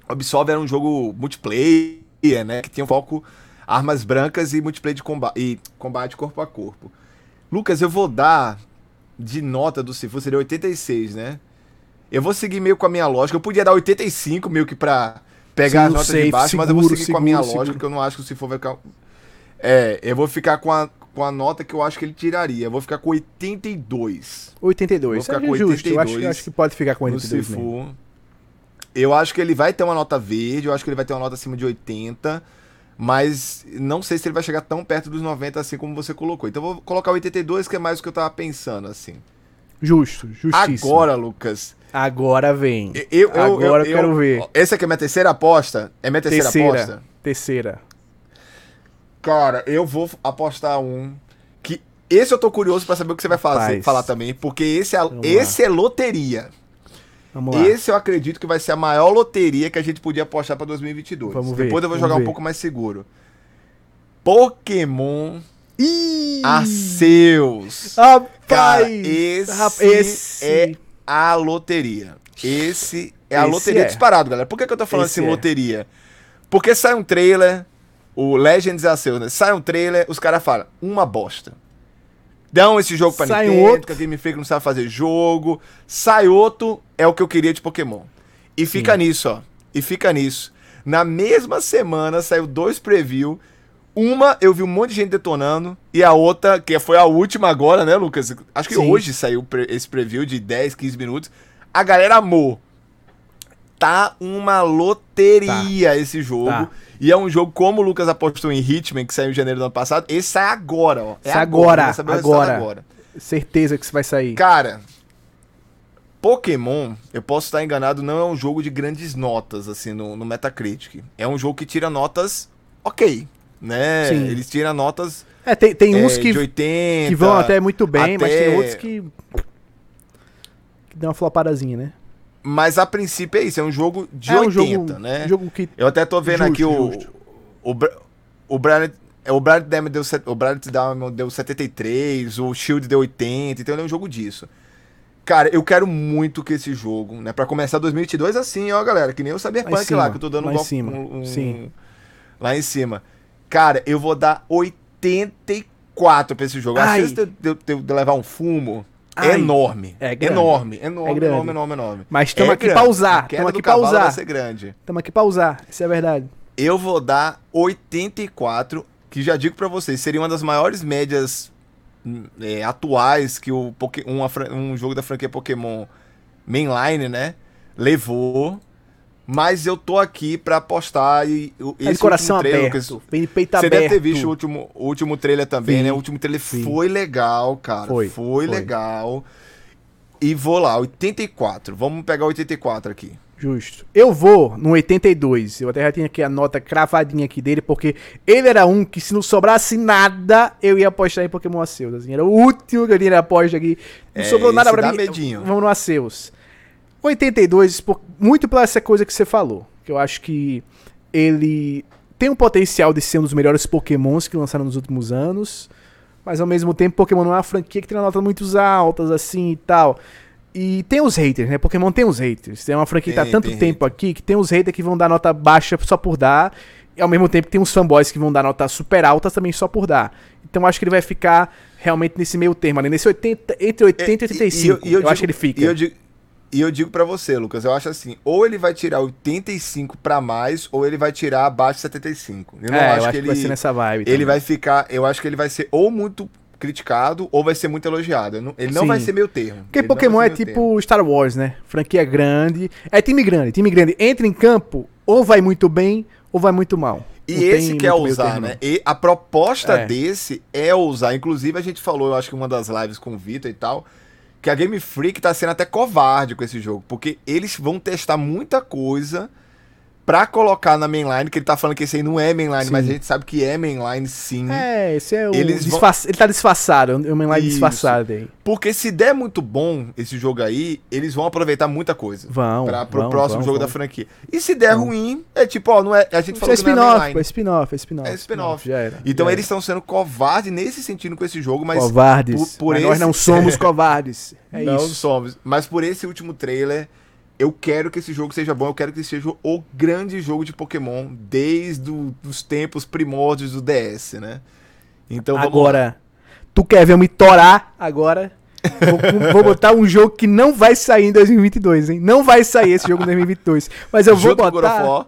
O Absolver era um jogo multiplayer, né? Que tinha foco armas brancas e multiplayer de combate, e combate corpo a corpo. Lucas, eu vou dar de nota do Sifu, seria 86, né? Eu vou seguir meio com a minha lógica. Eu podia dar 85 meio que pra pegar Sim, as notas safe, de baixo, mas eu vou seguro, seguir com a minha seguro, lógica, seguro. que eu não acho que o Sifu vai ficar. É, eu vou ficar com a, com a nota que eu acho que ele tiraria. Eu vou ficar com 82 82. Vou ficar É com justo. Eu acho, 82 eu acho que pode ficar com no 82 mesmo. Sifu. Eu acho que ele vai ter uma nota verde, eu acho que ele vai ter uma nota acima de 80, mas não sei se ele vai chegar tão perto dos 90 assim como você colocou. Então eu vou colocar 82, que é mais o que eu tava pensando, assim. Justo, justíssimo. Agora, Lucas, Agora vem. eu, eu, Agora eu quero ver. Essa aqui é minha terceira aposta? É minha terceira, terceira. aposta? Terceira. Cara, eu vou apostar um que Esse eu tô curioso pra saber o que você vai fazer, falar também, porque esse é, Vamos esse é loteria. Esse eu acredito que vai ser a maior loteria que a gente podia apostar pra 2022. Vamos ver, Depois eu vou jogar um ver. pouco mais seguro. Pokémon Ih! Arceus. Rapaz! Cara, esse, Rap- esse- é a loteria. Esse é a Esse loteria é. disparado, galera. Por que, que eu tô falando Esse assim, é. loteria? Porque sai um trailer, o Legends Arceus, né? Sai um trailer, os caras falam, uma bosta. Dão esse jogo pra Sai um Nintendo, outro. que a Game Freak não sabe fazer jogo. Sai outro, é o que eu queria de Pokémon. E fica nisso, ó. E fica nisso. Na mesma semana saiu dois preview. Uma eu vi um monte de gente detonando. E a outra, que foi a última agora, né, Lucas? Acho que Sim. hoje saiu esse preview de 10, 15 minutos. A galera amou. Tá uma loteria esse jogo. Tá. E é um jogo, como o Lucas apostou em Hitman, que saiu em janeiro do ano passado, esse sai agora, ó. É Sai agora, saber o resultado agora. agora. Certeza que isso vai sair. Cara, Pokémon, eu posso estar enganado, não é um jogo de grandes notas, assim, no, no Metacritic. É um jogo que tira notas ok, né? Sim. Eles tiram notas É, tem, tem é, uns que, de 80. que vão até muito bem, mas tem até- outros que. que dão uma flopadazinha, né? Mas a princípio é isso, é um jogo de é 80, um jogo, né? um jogo que. Eu até tô vendo Justo, aqui o. justo. O, Bra- o Brian. O Brian Diamond deu, o Brian Diamond deu 73, o Shield deu 80, então ele é um jogo disso. Cara, eu quero muito que esse jogo, né, Pra começar 2022 assim, ó, galera, que nem o Cyberpunk cima, lá, que eu tô dando lá um em cima, um- um- sim. lá em cima. Cara, eu vou dar 84 pra esse jogo. Ai. chance de, eu- de, de levar um fumo Ai. enorme. É grande. enorme, enorme, É grande. enorme, enorme, enorme. Mas tamo É aqui grande. pra usar, tamo do aqui pra usar. vai ser grande. Estamos aqui pra usar, isso é verdade. Eu vou dar 84, que já digo pra vocês, seria uma das maiores médias é, atuais que o fran- um jogo da franquia Pokémon mainline, né, levou. Mas eu tô aqui pra apostar e de esse coração trailer, aberto. De peito você aberto. deve ter visto o último, o último trailer também, Vi. né? O último trailer Vi. foi legal, cara. Foi, Foi, foi. legal. E vou lá, 84. Vamos pegar 84 aqui. Justo. Eu vou no 82. Eu até já tenho aqui a nota cravadinha aqui dele, porque ele era um que se não sobrasse nada, eu ia apostar em Pokémon Arceus. Assim, era o último que eu tinha aposta aqui. Não É, sobrou nada pra mim. medinho. Vamos no Arceus. 82, por- muito pela essa coisa que você falou. Que eu acho que ele tem um potencial de ser um dos melhores Pokémons que lançaram nos últimos anos. Mas ao mesmo tempo, Pokémon não é uma franquia que tem notas muito altas, assim e tal. E tem os haters, né? Pokémon tem os haters. Tem uma franquia que tá há Tem, tanto tem tempo aqui que tem os haters que vão dar nota baixa só por dar. E ao mesmo tempo tem uns fanboys que vão dar nota super altas também só por dar. Então eu acho que ele vai ficar realmente nesse meio termo, ali, nesse 80, entre 80 e 85. É, E- e eu, digo- acho que ele fica. E eu digo, e eu digo pra você, Lucas, eu acho assim, ou ele vai tirar 85 pra mais, ou ele vai tirar abaixo de 75. Eu não é, acho, eu acho que, que, ele, vai ser nessa vibe. ele também. vai ficar, eu acho que ele vai ser ou muito criticado, ou vai ser muito elogiado. Ele não Sim. vai ser meio termo. Porque Ele Pokémon é tipo Star Wars, né? Franquia grande. É time grande. Time grande entra em campo, ou vai muito bem, ou vai muito mal. E Não esse que é ousar, termo, né? E a proposta É. desse é ousar. Inclusive, a gente falou, eu acho que em uma das lives com o Vitor e tal, que a Game Freak tá sendo até covarde com esse jogo. Porque eles vão testar muita coisa pra colocar na mainline, que ele tá falando que esse aí não é mainline, Sim. mas a gente sabe que é mainline sim. É, esse é o. Eles vão- disfarça- Ele tá disfarçado. É uma live Isso. disfarçada aí. Porque se der muito bom esse jogo aí, eles vão aproveitar muita coisa. Vão. Pra, pro vão, próximo vão, jogo vão. da franquia. E se der Vão. ruim, é tipo, ó, não é, a gente Isso é falou que não é spin-off, mainline. é spin-off, é spin-off. É spin-off. Já era. Então eles estão sendo covardes nesse sentido com esse jogo, mas. Covardes. por- por Mas nós esse- não somos covardes. É não isso. somos. Mas por esse último trailer, eu quero que esse jogo seja bom, eu quero que seja o grande jogo de Pokémon desde os tempos primórdios do DS, né? Então vamos lá. Agora, tu quer ver eu me torar agora? Vou, vou botar um jogo que não vai sair em 2022, hein? Não vai sair esse jogo em 2022. Mas eu vou Junto botar.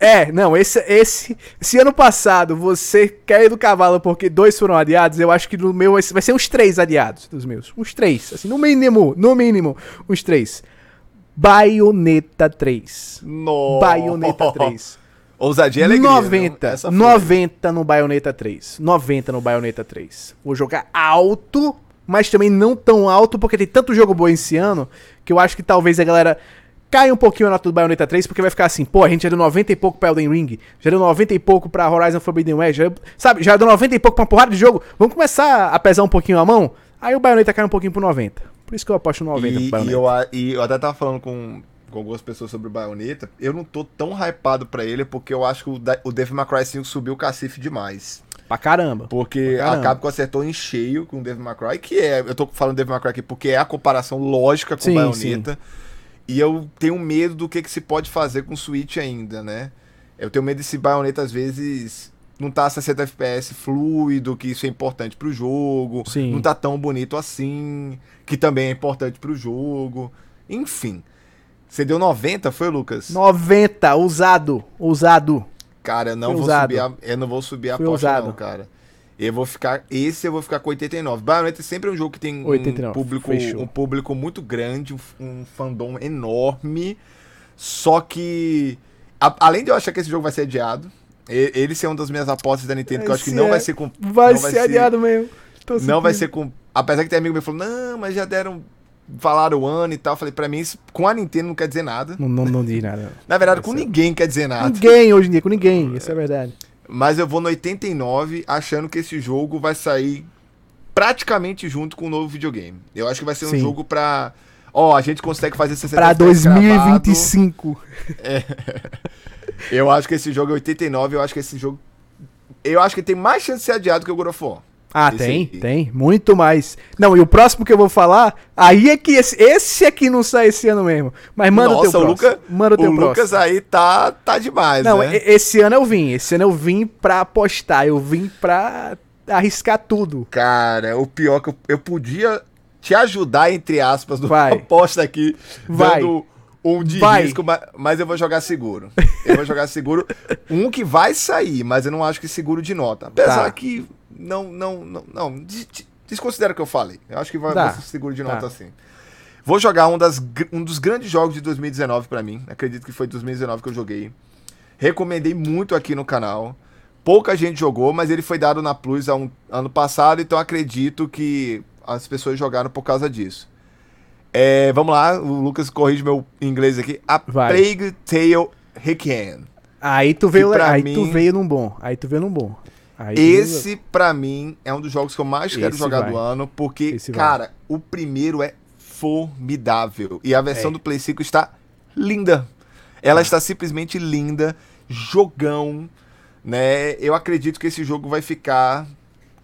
É, não, esse, esse. Se ano passado você caiu do cavalo porque dois foram adiados, eu acho que no meu vai ser- vai ser uns três adiados dos meus. Uns três, assim, no mínimo, no mínimo, uns três. Bayonetta 3. No... Bayonetta 3. Ousadia e alegria. viu? 90, Essa foi. 90 no Bayonetta 3. 90 no Bayonetta 3. Vou jogar alto, mas também não tão alto, porque tem tanto jogo bom esse ano que eu acho que talvez a galera cai um pouquinho a nota do Bayonetta 3, porque vai ficar assim, pô, a gente já deu 90 e pouco pra Elden Ring, já deu 90 e pouco pra Horizon Forbidden West, já, sabe, já deu 90 e pouco pra uma porrada de jogo, vamos começar a pesar um pouquinho a mão? Aí o Bayonetta cai um pouquinho pro 90. Por isso que eu aposto no 90 E, e eu, e eu até tava falando com, com algumas pessoas sobre o Bayonetta. Eu não tô tão hypado pra ele porque eu acho que o, o Devil May Cry 5 subiu o cacife demais. Pra caramba. Porque Pra caramba. a Capcom acertou em cheio com o Devil May Cry, que é. Eu tô falando Devil May Cry aqui porque é a comparação lógica com Sim, o Bayonetta. E eu tenho medo do que, que se pode fazer com o Switch ainda, né? Eu tenho medo desse Bayonetta às vezes não tá a 60 FPS fluido, que isso é importante pro jogo. Sim. Não tá tão bonito assim, que também é importante pro jogo. Enfim. Você deu 90, foi, Lucas? 90, ousado, ousado. Cara, eu não Foi vou ousado. subir a, eu não vou subir a Foi aposta ousado. não, cara. Eu vou ficar, esse eu vou ficar com 89. Bayonetta sempre é um jogo que tem um 89, público, fechou. um público muito grande, um, um fandom enorme. Só que a- além de eu achar que esse jogo vai ser adiado, ele ser uma das minhas apostas da Nintendo, que eu acho que não é- vai ser com Vai não ser adiado mesmo. Tô não vai ser com, apesar que tem amigo meu que falou: "Não, mas já deram falaram o ano e tal". Eu falei, pra mim isso com a Nintendo não quer dizer nada. Não, não, não diz nada. Na verdade, Vai com ser. ninguém quer dizer nada. Ninguém hoje em dia, com ninguém, isso é verdade. Mas eu vou no 89 achando que esse jogo vai sair praticamente junto com o novo videogame. Eu acho que vai ser um Sim. jogo pra. Ó, a gente consegue fazer 60 Pra FPS gravado. 2025. Eu acho que esse jogo é 89, eu acho que esse jogo. Eu acho que tem mais chance de ser adiado que o God of War. Ah, Esse tem, aí. tem. Muito mais. Não, e o próximo que eu vou falar, aí é que esse, esse aqui não sai esse ano mesmo. Mas manda o teu Nossa, o, próximo. Luca, manda o teu o próximo. Lucas aí tá, tá demais, Não, né? esse ano eu vim. Esse ano eu vim pra apostar. Eu vim pra arriscar tudo. Cara, o pior que eu, eu podia te ajudar, entre aspas, no Vai. aposta aqui, Vai. dando um de Vai. risco, ma- mas, eu vou jogar seguro. Eu vou jogar seguro. Um que vai sair, mas eu não acho que seguro de nota. Apesar Tá. que não, não, não, não. des- des- Desconsidera o que eu falei. Eu acho que vai, Tá. vai ser seguro de Tá. nota assim. Vou jogar um, das, um dos grandes jogos de 2019 pra mim. Acredito que foi 2019 que eu joguei. Recomendei muito aqui no canal. Pouca gente jogou, mas ele foi dado na Plus há um ano passado, então acredito que as pessoas jogaram por causa disso. É, vamos lá, o Lucas corrige meu inglês aqui. A Vai. Plague Tale Requiem. Aí tu veio, aí mim- tu veio num bom. Aí tu veio num bom. Aí tu Esse, pra mim, é um dos jogos que eu mais quero Esse jogar vai. do ano, porque, Esse vai. cara, o primeiro é formidável. E a versão É. do Play 5 está linda. Ela está simplesmente linda. Jogão, né? Eu acredito que esse jogo vai ficar.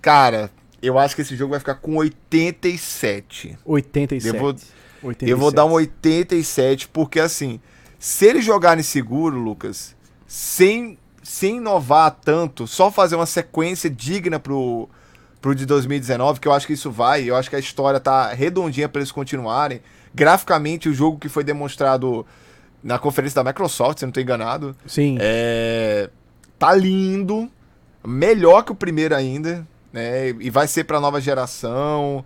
Cara, eu acho que esse jogo vai ficar com 87. 87. Eu vou- 87. Eu vou dar um 87, porque assim, se eles jogarem seguro, Lucas, sem, sem inovar tanto, só fazer uma sequência digna pro, pro de 2019, que eu acho que isso vai, eu acho que a história tá redondinha pra eles continuarem. Graficamente, o jogo que foi demonstrado na conferência da Microsoft, se eu não tô enganado, Sim. é, tá lindo, melhor que o primeiro ainda, né? E vai ser pra nova geração.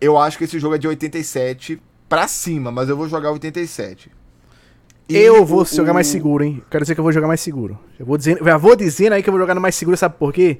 Eu acho que esse jogo é de 87 pra cima, mas eu vou jogar 87. E eu vou o- jogar mais seguro, hein? Quero dizer que eu vou jogar mais seguro. Já vou dizendo, já vou dizendo aí que eu vou jogar no mais seguro, sabe por quê?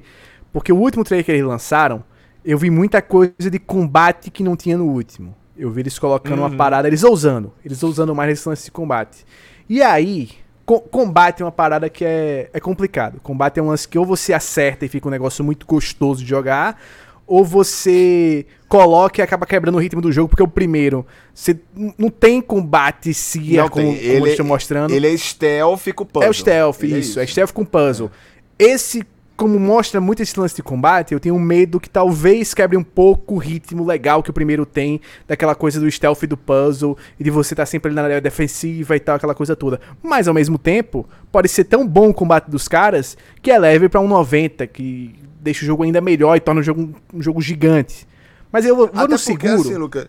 Porque o último trailer que eles lançaram, eu vi muita coisa de combate que não tinha no último. Eu vi eles colocando uma Uhum. parada, eles ousando. Eles ousando mais nesse lance de combate. E aí, co- combate é uma parada que é, é complicado. Combate é um lance que ou você acerta e fica um negócio muito gostoso de jogar, ou você coloca e acaba quebrando o ritmo do jogo, porque o primeiro, você não tem combate se é como, tem. como Ele- eles estão mostrando. Ele é stealth com puzzle. É o stealth, Ele isso, é stealth com puzzle. Esse, como mostra muito esse lance de combate, eu tenho medo que talvez quebre um pouco o ritmo legal que o primeiro tem, daquela coisa do stealth do puzzle, e de você estar sempre ali na área defensiva e tal, aquela coisa toda. Mas ao mesmo tempo, pode ser tão bom o combate dos caras que eleve pra um 90, que deixa o jogo ainda melhor e torna o jogo um, um jogo gigante. Mas eu vou, vou Até no porque, seguro. assim, Luca,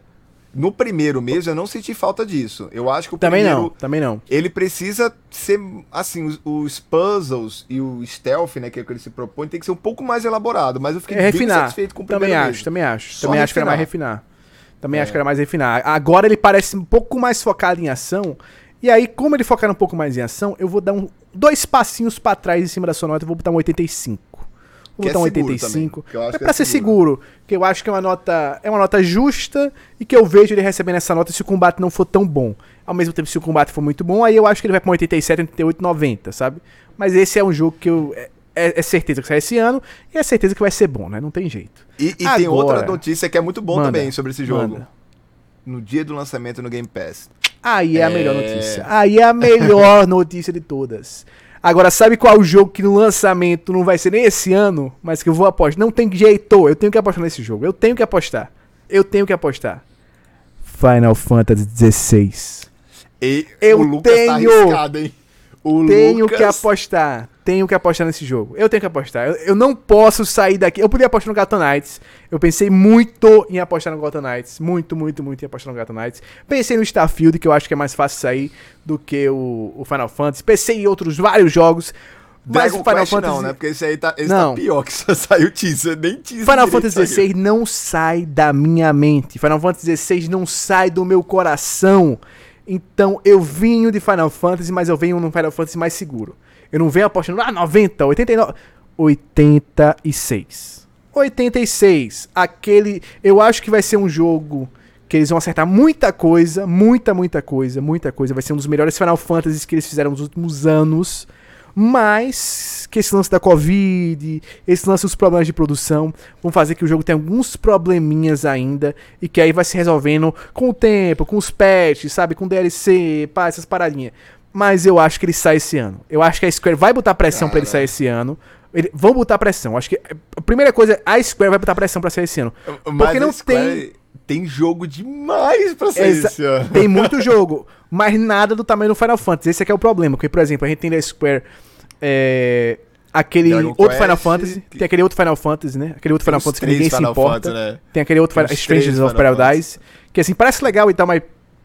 no primeiro mesmo eu não senti falta disso. Eu acho que o também primeiro... não, também não. ele precisa ser, assim, os, os puzzles e o stealth, né, que é o que ele se propõe, tem que ser um pouco mais elaborado, mas eu fiquei É bem refinar. satisfeito com o Também primeiro acho, mesmo. também acho. Só também acho que era mais refinar. refinar. Também É. acho que era mais refinar. Agora ele parece um pouco mais focado em ação. E aí, como ele focar um pouco mais em ação, eu vou dar um, dois passinhos pra trás em cima da sua nota e vou botar um 85. Vou Que botar um é seguro 85. também, é que pra é ser seguro. seguro, que eu acho que é uma nota, é uma nota justa e que eu vejo ele recebendo essa nota se o combate não for tão bom. Ao mesmo tempo, se o combate for muito bom, aí eu acho que ele vai pra um 87, 88, 90, sabe? Mas esse é um jogo que eu é, é- é certeza que sai esse ano e é certeza que vai ser bom, né? Não tem jeito. E, e tem Agora- outra notícia que é muito bom Manda, também sobre esse jogo. manda. No dia do lançamento no Game Pass. Aí é a melhor É. notícia. Aí é a melhor notícia de todas. Agora, sabe qual o jogo que no lançamento não vai ser nem esse ano, mas que eu vou apostar? Não tem jeito, eu tenho que apostar nesse jogo. Eu tenho que apostar. Eu tenho que apostar. Final Fantasy XVI. E Eu o Lucas tá tenho- arriscado, hein? O Tenho Lucas... que apostar. Tenho que apostar nesse jogo. Eu tenho que apostar. Eu, eu não posso sair daqui. Eu podia apostar no Gotham Knights. Eu pensei muito em apostar no Gotham Knights. Muito, muito, muito em apostar no Gotham Knights. Pensei no Starfield, que eu acho que é mais fácil sair do que o, o Final Fantasy. Pensei em outros vários jogos. Mas Dragon o Final Quest Fantasy. não, né? Porque esse aí tá, esse Não. tá pior, que só saiu teaser, nem teaser Final Fantasy. XVI não sai da minha mente. Final Fantasy XVI não sai do meu coração. Então eu vinho de Final Fantasy, mas eu venho num Final Fantasy mais seguro. Eu não venho apostando, ah, 90, 89. 86. 86. Aquele. Eu acho que vai ser um jogo que eles vão acertar muita coisa, muita, muita coisa, muita coisa. Vai ser um dos melhores Final Fantasies que eles fizeram nos últimos anos. Mas que esse lance da Covid, esse lance dos problemas de produção, vão fazer que o jogo tenha alguns probleminhas ainda. E que aí vai se resolvendo com o tempo, com os patches, sabe? Com DLC, pá, essas paradinhas. Mas eu acho que ele sai esse ano. Eu acho que a Square vai botar pressão pra ele sair esse ano. Ele, vão botar pressão. Acho que a primeira coisa, a Square vai botar pressão pra sair esse ano. Mas Porque não Square tem jogo demais pra sair Exa- esse ano. Tem muito jogo, mas nada do tamanho do Final Fantasy. Esse aqui é o problema. Porque, por exemplo, a gente tem da Square é, aquele Dragon outro Quest, Final Fantasy. que- Tem aquele outro Final Fantasy, né? Aquele outro Final Fantasy que ninguém se Final importa. Fantasy, né? Tem aquele outro Tem Final três of Paradise. Que assim, parece legal e tal, mas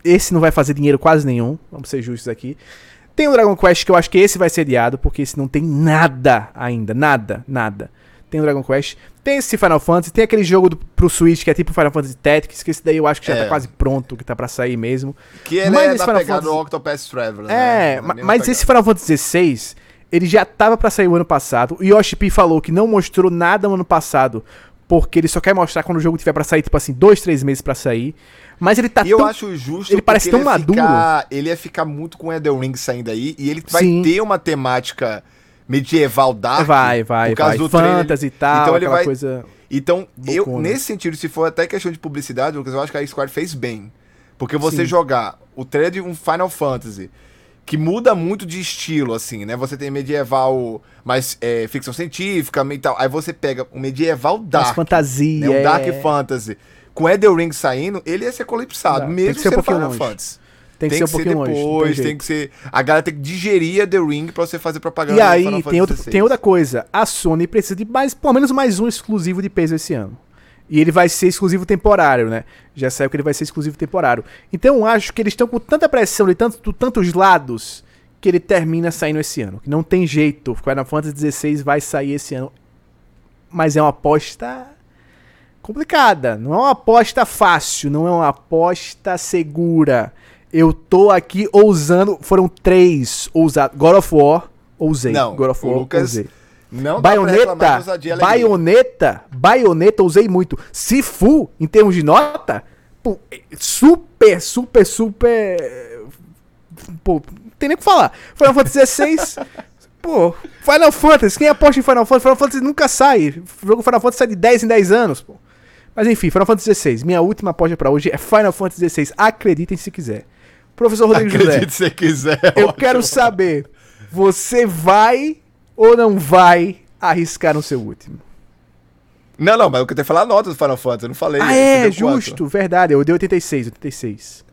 esse não vai fazer dinheiro quase nenhum. Vamos ser justos aqui. Tem o Dragon Quest, que eu acho que esse vai ser adiado, porque esse não tem nada ainda. Nada, nada. Tem o Dragon Quest. Tem esse Final Fantasy. Tem aquele jogo do, pro Switch, que é tipo Final Fantasy Tactics, que esse daí eu acho que já É. tá quase pronto, que tá pra sair mesmo. Que ele Mas é esse Final pegada do Fantasy- Octopath Traveler, É, né? Na mesma mas pegada. esse Final Fantasy XVI, ele já tava pra sair o ano passado. O Yoshi P falou que não mostrou nada no ano passado, porque ele só quer mostrar quando o jogo tiver pra sair, tipo assim, dois, três meses pra sair. Mas ele tá E eu tão... acho justo ele parece tão ia maduro. Ficar, ele ia ficar muito com Elden Ring saindo aí e ele vai Sim. ter uma temática medieval dark. Vai, vai, por causa vai. do. Fantasy e tal, Então ele vai- coisa... Então, eu, nesse sentido, se for até questão de publicidade, Lucas, eu acho que a Square fez bem. Porque você Sim. jogar o trailer de um Final Fantasy que muda muito de estilo, assim, né? Você tem medieval mais é, ficção científica e tal. Aí você pega o medieval As dark, fantasia, né? Um é... Dark Fantasy. Com Elden Ring saindo, ele ia ser colapsado, tem mesmo que ser um sendo pouquinho Final longe. Fantasy. Tem que ser um pouquinho longe. tem depois, tem, jeito. que ser. A galera tem que digerir The Ring pra você fazer propaganda E aí, tem, outro, tem outra coisa. A Sony precisa de mais, pelo menos mais um exclusivo de peso esse ano. E ele vai ser exclusivo temporário, né? Já saiu que ele vai ser exclusivo temporário. Então eu acho que eles estão com tanta pressão de tanto, de tantos lados que ele termina saindo esse ano. Que não tem jeito. Final Fantasy XVI vai sair esse ano. Mas é uma aposta complicada. Não é uma aposta fácil. Não é uma aposta segura. Eu tô aqui ousando. Foram três ousados. God of War, ousei. Não, God of War, Lucas ousei. Não Baioneta, baioneta, baioneta, usei muito. Sifu, em termos de nota, pô, super, super, super. Pô, não tem nem o que falar. Final Fantasy XVI. pô, Final Fantasy, quem aposta em Final Fantasy? Final Fantasy nunca sai. O jogo Final Fantasy sai de 10 em 10 anos, pô. Mas enfim, Final Fantasy XVI. Minha última aposta pra hoje é Final Fantasy XVI. Acreditem se quiser. Professor Rodrigo José. Acredite se quiser. Eu ótimo. quero saber, você vai ou não vai arriscar no seu último? Não, não, mas eu queria falar a nota do Final Fantasy, eu não falei. ah, é, justo, verdade. Eu dei 86, 86.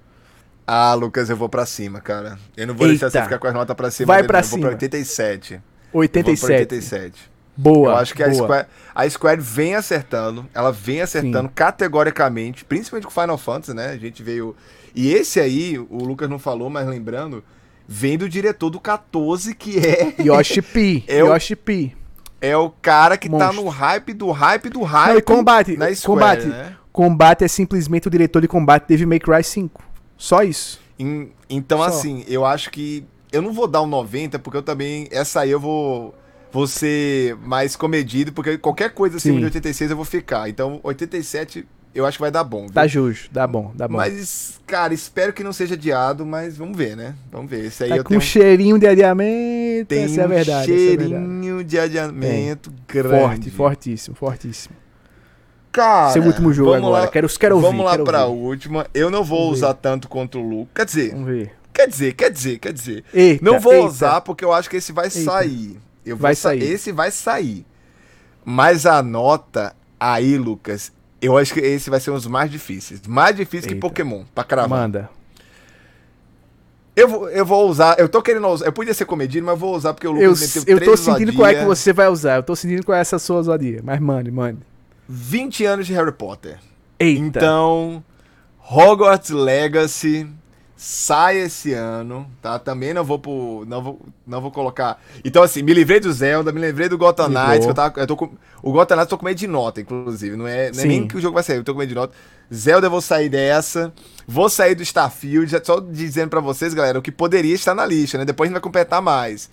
Ah, Lucas, eu vou pra cima, cara. Eu não vou deixar Eita. você ficar com as notas pra cima. Vai pra não. Eu vou cima. pra 87. Eu vou 87. pra 87. Boa. eu acho que a boa. Square, a Square vem acertando, ela vem acertando categoricamente, principalmente com Final Fantasy, né? A gente veio. E esse aí, o Lucas não falou, mas lembrando, vem do diretor do 14, que é, Yoshi P. Eu- Yoshi P. é o cara que tá Monstro. no hype do hype do hype. Não, e combate. na Square, combate. né? Combate é simplesmente o diretor de combate Devil May Cry 5. Só isso. Em- então, Só. assim, eu acho que. Eu não vou dar um 90, porque eu também. Essa aí eu vou. Vou ser mais comedido, porque qualquer coisa acima Sim. de 86 eu vou ficar. Então, 87 eu acho que vai dar bom. viu? Tá justo, dá bom, dá bom. Mas, cara, espero que não seja adiado, mas vamos ver, né? Vamos ver. Esse aí tá eu com tenho, um cheirinho de adiamento, tenho essa é a verdade. um é a verdade. cheirinho de adiamento grande. Forte, fortíssimo, fortíssimo. Cara, Seu último jogo vamos agora, lá- quero, quero ouvir. Vamos lá quero pra ouvir. última. Eu não vou Vamos usar tanto contra o Lu. Quer dizer, Vamos ver. quer dizer, quer dizer, quer dizer. Eita, Não vou eita. usar porque eu acho que esse vai Eita. sair. Eu Vai sa- sair. Esse vai sair. Mas a nota aí, Lucas, eu acho que esse vai ser um dos mais difíceis. Mais difícil que Eita. Pokémon, pra cravar. Manda. Eu vou, eu vou usar, eu tô querendo usar, eu podia ser comedido, mas eu vou usar porque o Eu, Lucas eu tô sentindo qual é que você vai usar. Eu tô sentindo qual é essa sua ousadia. Mas mande, mande. 20 anos de Harry Potter. Eita. Então, Hogwarts Legacy sai esse ano, tá? Também não vou pro, não vou, não vou colocar. Então assim, me livrei do Zelda, me livrei do Gotham. Knights, que eu tava, eu tô com, o Gotham Knights eu tô com medo de nota, inclusive, não é, não é nem que o jogo vai sair, eu tô com medo de nota. Zelda eu vou sair dessa, vou sair do Starfield, já só dizendo pra vocês, galera, o que poderia estar na lista, né? Depois a gente vai completar mais.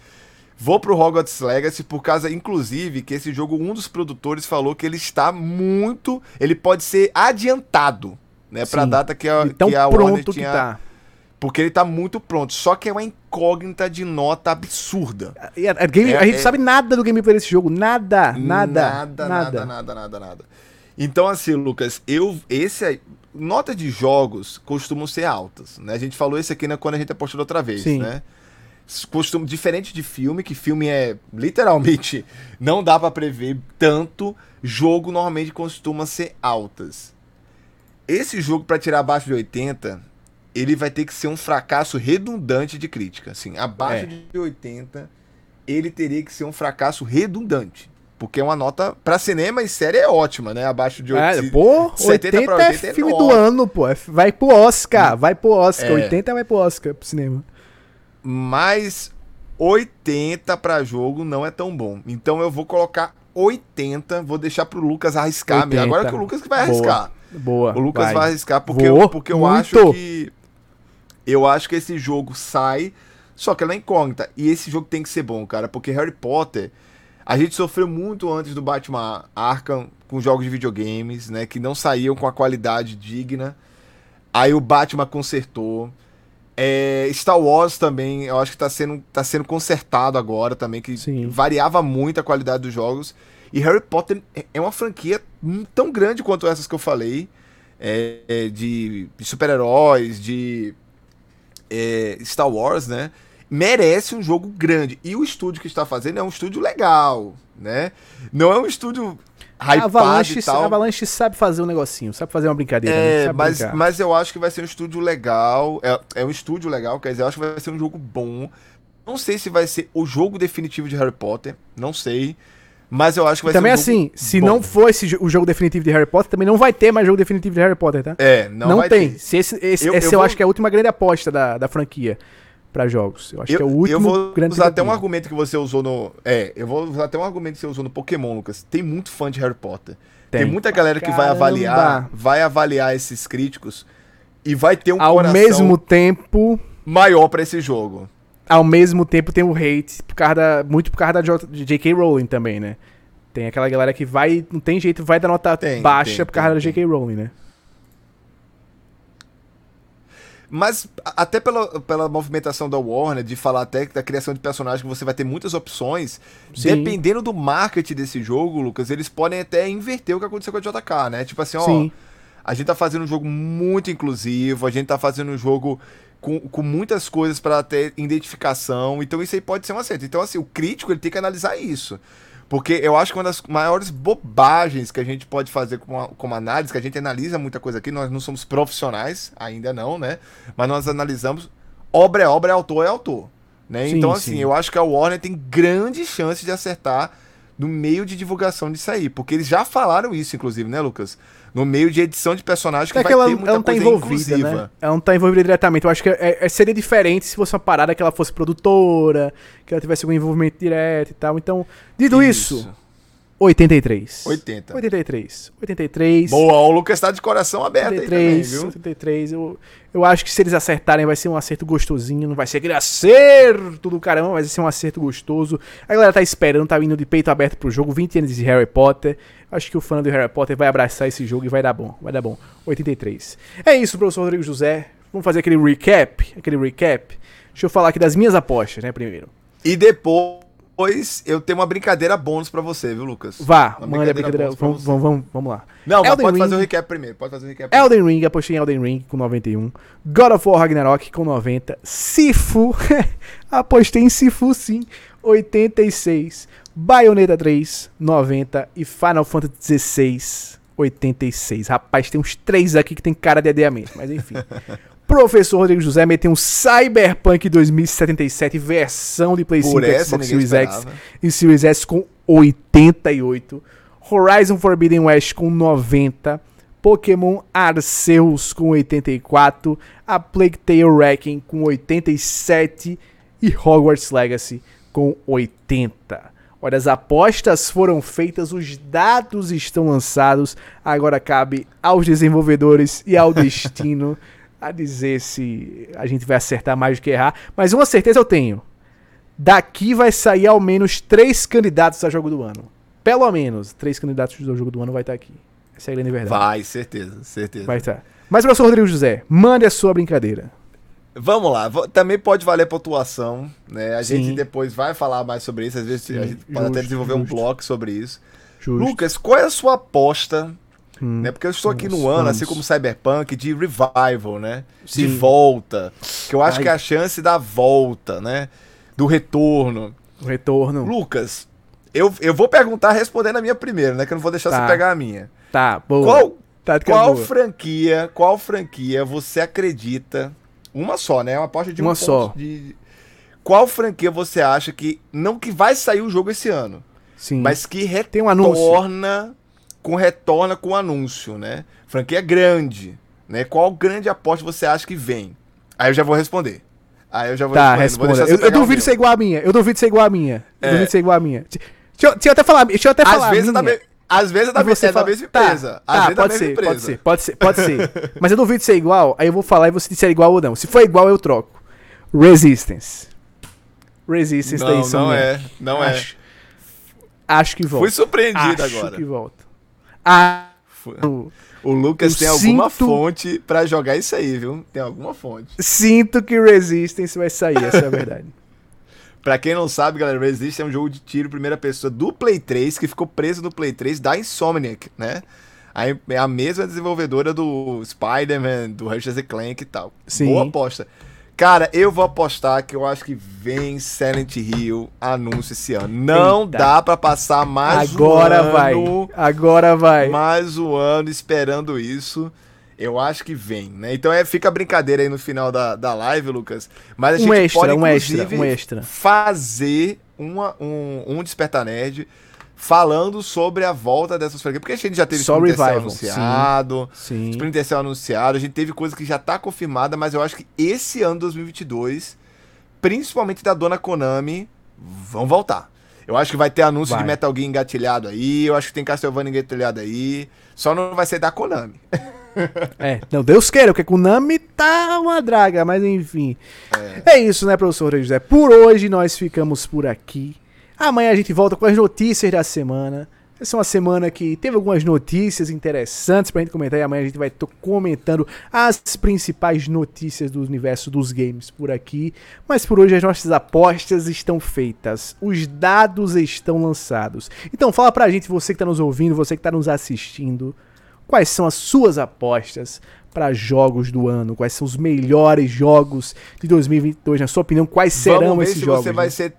Vou pro Hogwarts Legacy por causa, inclusive, que esse jogo, um dos produtores falou que ele está muito. Ele pode ser adiantado, né? Pra Sim. data que a, De tão que a Warner pronto tinha. que tá. Porque ele tá muito pronto. Só que é uma incógnita de nota absurda. A, a game- É- a gente é- sabe nada do gameplay desse jogo. Nada, nada, nada, nada, nada, nada, nada. Então, assim, Lucas, eu. Esse aí. Notas de jogos costumam ser altas, né? A gente falou isso aqui né, quando a gente apostou outra vez, Sim. né? Costum, diferente de filme, que filme é literalmente não dá pra prever tanto, jogo normalmente costuma ser altas. Esse jogo pra tirar abaixo de 80, ele vai ter que ser um fracasso redundante de crítica, assim, abaixo É. de 80, ele teria que ser um fracasso redundante, porque é uma nota pra cinema e série é ótima, né? Abaixo de 80. É, pô, 70 80, pra é 80 é filme do ótimo. ano, pô. É- Vai pro Oscar, vai pro Oscar. É. 80 vai pro Oscar pro cinema. Mas 80 pra jogo não é tão bom. Então eu vou colocar 80, vou deixar pro Lucas arriscar. 80. Agora que o Lucas que vai Boa. arriscar. Boa. O Lucas vai, arriscar porque, Vou, eu, porque eu muito. acho que eu acho que esse jogo sai, só que ela é incógnita. E esse jogo tem que ser bom, cara, porque Harry Potter a gente sofreu muito antes do Batman Arkham com jogos de videogames, né, que não saíam com a qualidade digna. Aí o Batman consertou. É, Star Wars também, eu acho que tá sendo, tá sendo consertado agora também, que Sim. variava muito a qualidade dos jogos. E Harry Potter é- uma franquia tão grande quanto essas que eu falei, é, é, de super-heróis, de é, Star Wars, né? Merece um jogo grande. E o estúdio que está fazendo é um estúdio legal, né? Não é um estúdio hypado Avalanche, e tal. a Avalanche sabe fazer um negocinho, sabe fazer uma brincadeira. né? É, Sabe mas, brincar. mas eu acho que vai ser um estúdio legal. É, é um estúdio legal, quer dizer, eu acho que vai ser um jogo bom. Não sei se vai ser o jogo definitivo de Harry Potter, não sei. Mas eu acho que vai também ser um jogo assim, se bom. não for esse, o jogo definitivo de Harry Potter, também não vai ter mais jogo definitivo de Harry Potter, tá? É, não, Não, vai tem. ter. Se esse, esse, Eu- esse eu eu, vou- acho que é a última grande aposta da, da franquia pra jogos. Eu acho Eu, que é o último eu vou grande usar até um argumento que você usou no. É, eu vou usar até um argumento que você usou no Pokémon, Lucas. Tem muito fã de Harry Potter. Tem, Tem. muita galera que vai avaliar, vai avaliar esses críticos e vai ter um Ao coração mesmo tempo, maior pra esse jogo. Ao mesmo tempo tem o hate por causa da, muito por causa da J.K. Rowling também, né? Tem aquela galera que vai, não tem jeito, vai dar nota Tem, baixa tem, por causa tem, da J.K. Rowling, né? Mas até pela, pela movimentação da Warner, de falar até da criação de personagens que você vai ter muitas opções, Sim. dependendo do marketing desse jogo, Lucas, eles podem até inverter o que aconteceu com a JK, né? Tipo assim, ó, Sim. a gente tá fazendo um jogo muito inclusivo, a gente tá fazendo um jogo com, com muitas coisas para ter identificação, então isso aí pode ser um acerto. Então, assim, o crítico ele tem que analisar isso. Porque eu acho que uma das maiores bobagens que a gente pode fazer como análise, que a gente analisa muita coisa aqui, nós não somos profissionais, ainda não, né? Mas nós analisamos, obra é obra, é autor é autor. Né? Sim, então, assim, sim. eu acho que a Warner tem grande chance de acertar no meio de divulgação disso aí. Porque eles já falaram isso, inclusive, né, Lucas? No meio de edição de personagem que É vai que ela, ter muita ela não tá envolvida, né? Ela não tá envolvida diretamente. Eu acho que é- é- seria diferente se fosse uma parada que ela fosse produtora, que ela tivesse algum envolvimento direto e tal. Então, dito isso, 83. 80. 83. 83. Boa, o Lucas tá de coração aberto 83, aí também, viu? 83. Eu, eu acho que se eles acertarem vai ser um acerto gostosinho. Não vai ser aquele acerto do caramba, vai ser um acerto gostoso. A galera tá esperando, tá vindo de peito aberto pro jogo. 20 anos de Harry Potter. Acho que o fã do Harry Potter vai abraçar esse jogo e vai dar bom. Vai dar bom. 83. É isso, professor Rodrigo José. Vamos fazer aquele recap. Aquele recap. Deixa eu falar aqui das minhas apostas, né, primeiro. E depois eu tenho uma brincadeira bônus pra você, viu, Lucas? Vá, Uma manda a brincadeira. Vamos, vamos, vamos, vamos lá. Não, Elden pode fazer o Ring. recap primeiro. Pode fazer o recap primeiro. Elden Ring, apostei em Elden Ring com 91. God of War Ragnarok com 90. Sifu, apostei em Sifu sim, 86. Bayonetta 3, 90. E Final Fantasy XVI, 86. Rapaz, tem uns três aqui que tem cara de adiamento, mas enfim. Professor Rodrigo José meteu um Cyberpunk 2077 versão de Play 5 Por essa Xbox Series X e Series S com 88, Horizon Forbidden West com 90, Pokémon Arceus com 84, a Plague Tale Wrecking com 87 e Hogwarts Legacy com 80. Olha, as apostas foram feitas, os dados estão lançados, agora cabe aos desenvolvedores e ao destino a dizer se a gente vai acertar mais do que errar. Mas uma certeza eu tenho: daqui vai sair ao menos três candidatos a jogo do ano. Pelo menos três candidatos ao jogo do ano vai estar aqui. Essa é a grande verdade. Vai, certeza, certeza. Vai estar. Mas, professor Rodrigo José, mande a sua brincadeira. Vamos lá, também pode valer pontuação, né? A Sim. gente depois vai falar mais sobre isso, às vezes Sim, a gente pode justo, até desenvolver um justo. bloco sobre isso. Justo. Lucas, qual é a sua aposta? Hum. Né? Porque eu estou aqui no ano, vamos. assim como Cyberpunk, de revival, né? De Sim. volta. Que eu acho Ai. que é a chance da volta, né? Do retorno. O retorno. Lucas, eu, eu vou perguntar respondendo a minha primeiro, né? Que eu não vou deixar Tá. você pegar a minha. Tá, boa. Qual, Tática qual boa. franquia, qual franquia você acredita? Uma só, né? Uma aposta de um Uma ponto só. de- Qual franquia você acha que não que vai sair o jogo esse ano, Sim. mas que Tem um anúncio. retorna com retorna com anúncio, né? Franquia grande, né? Qual grande aposta você acha que vem? Aí eu já vou responder. Aí eu já vou Tá, responder. vou Eu, eu duvido ser igual a minha. Eu duvido ser igual a minha. Eu É. duvido ser igual a minha. Deixa, eu- deixa eu até falar. Deixa eu até falar. Às vezes da minha. me- às vezes é da, você é da fala- mesma Tá, empresa. Às Tá, vezes é da pode mesma ser, empresa. pode ser, pode ser, pode ser. Mas eu duvido ser igual, aí eu vou falar e você disser igual ou não. Se for igual, eu troco. Resistance. Resistance da Não, Insomniac. não é, não é. acho, Acho que volta. Fui surpreendido acho agora. que volta. Ah, eu O Lucas tem alguma sinto- fonte pra jogar isso aí, viu? Tem alguma fonte. sinto que Resistance vai sair, essa é a verdade. Pra quem não sabe, galera, Resist é um jogo de tiro em primeira pessoa do Play 3, que ficou preso no Play 3 da Insomniac, né? É a mesma desenvolvedora do Spider-Man, do Ratchet Clank e tal. Sim. Boa aposta. Cara, eu vou apostar que eu acho que vem Silent Hill anúncio esse ano. Não Eita. dá pra passar mais Agora um vai. ano, Agora vai. mais um ano esperando isso. Eu acho que vem, né? Então é, fica a brincadeira aí no final da, da live, Lucas. Mas a Um gente extra, pode, um extra, um extra. fazer uma, um, um Despertar Nerd falando sobre a volta dessas franquias. Porque a gente já teve Só Splinter Cell anunciado, Sim. Splinter Cell anunciado, a gente teve coisa que já tá confirmada, mas eu acho que esse ano 2022, principalmente da dona Konami, vão voltar. Eu acho que vai ter anúncio Vai. de Metal Gear engatilhado aí, eu acho que tem Castlevania engatilhado aí, só não vai ser da Konami. É, não, Deus queira, porque Konami tá uma draga, mas enfim. É, isso, né, professor José? Por hoje nós ficamos por aqui. Amanhã a gente volta com as notícias da semana. Essa é uma semana que teve algumas notícias interessantes pra gente comentar e amanhã a gente vai estar comentando as principais notícias do universo dos games por aqui. Mas por hoje as nossas apostas estão feitas, os dados estão lançados. Então fala pra gente, você que tá nos ouvindo, você que tá nos assistindo, quais são as suas apostas para jogos do ano? Quais são os melhores jogos de 2022? Na sua opinião, quais serão Vamos ver esses se jogos? você vai né? ser.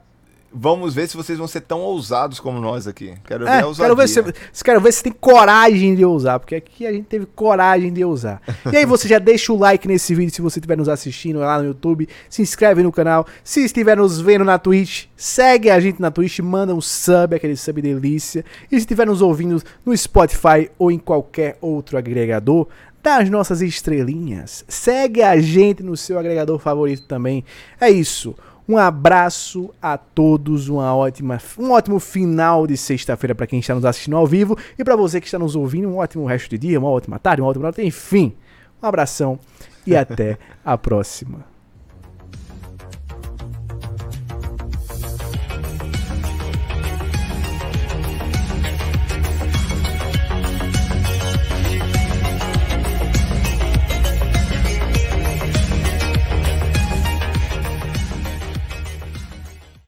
Vamos ver se vocês vão ser tão ousados como nós aqui. Quero ver É, a quero ousadia. ver, se, quero ver se tem coragem de usar, porque aqui a gente teve coragem de usar. E aí você já deixa o like nesse vídeo se você estiver nos assistindo lá no YouTube, se inscreve no canal, se estiver nos vendo na Twitch, segue a gente na Twitch, manda um sub, aquele sub delícia. E se estiver nos ouvindo no Spotify ou em qualquer outro agregador, dá as nossas estrelinhas, segue a gente no seu agregador favorito também. É isso. Um abraço a todos, uma ótima, um ótimo final de sexta-feira para quem está nos assistindo ao vivo e para você que está nos ouvindo, um ótimo resto de dia, uma ótima tarde, uma ótima noite, enfim. Um abração e até a próxima.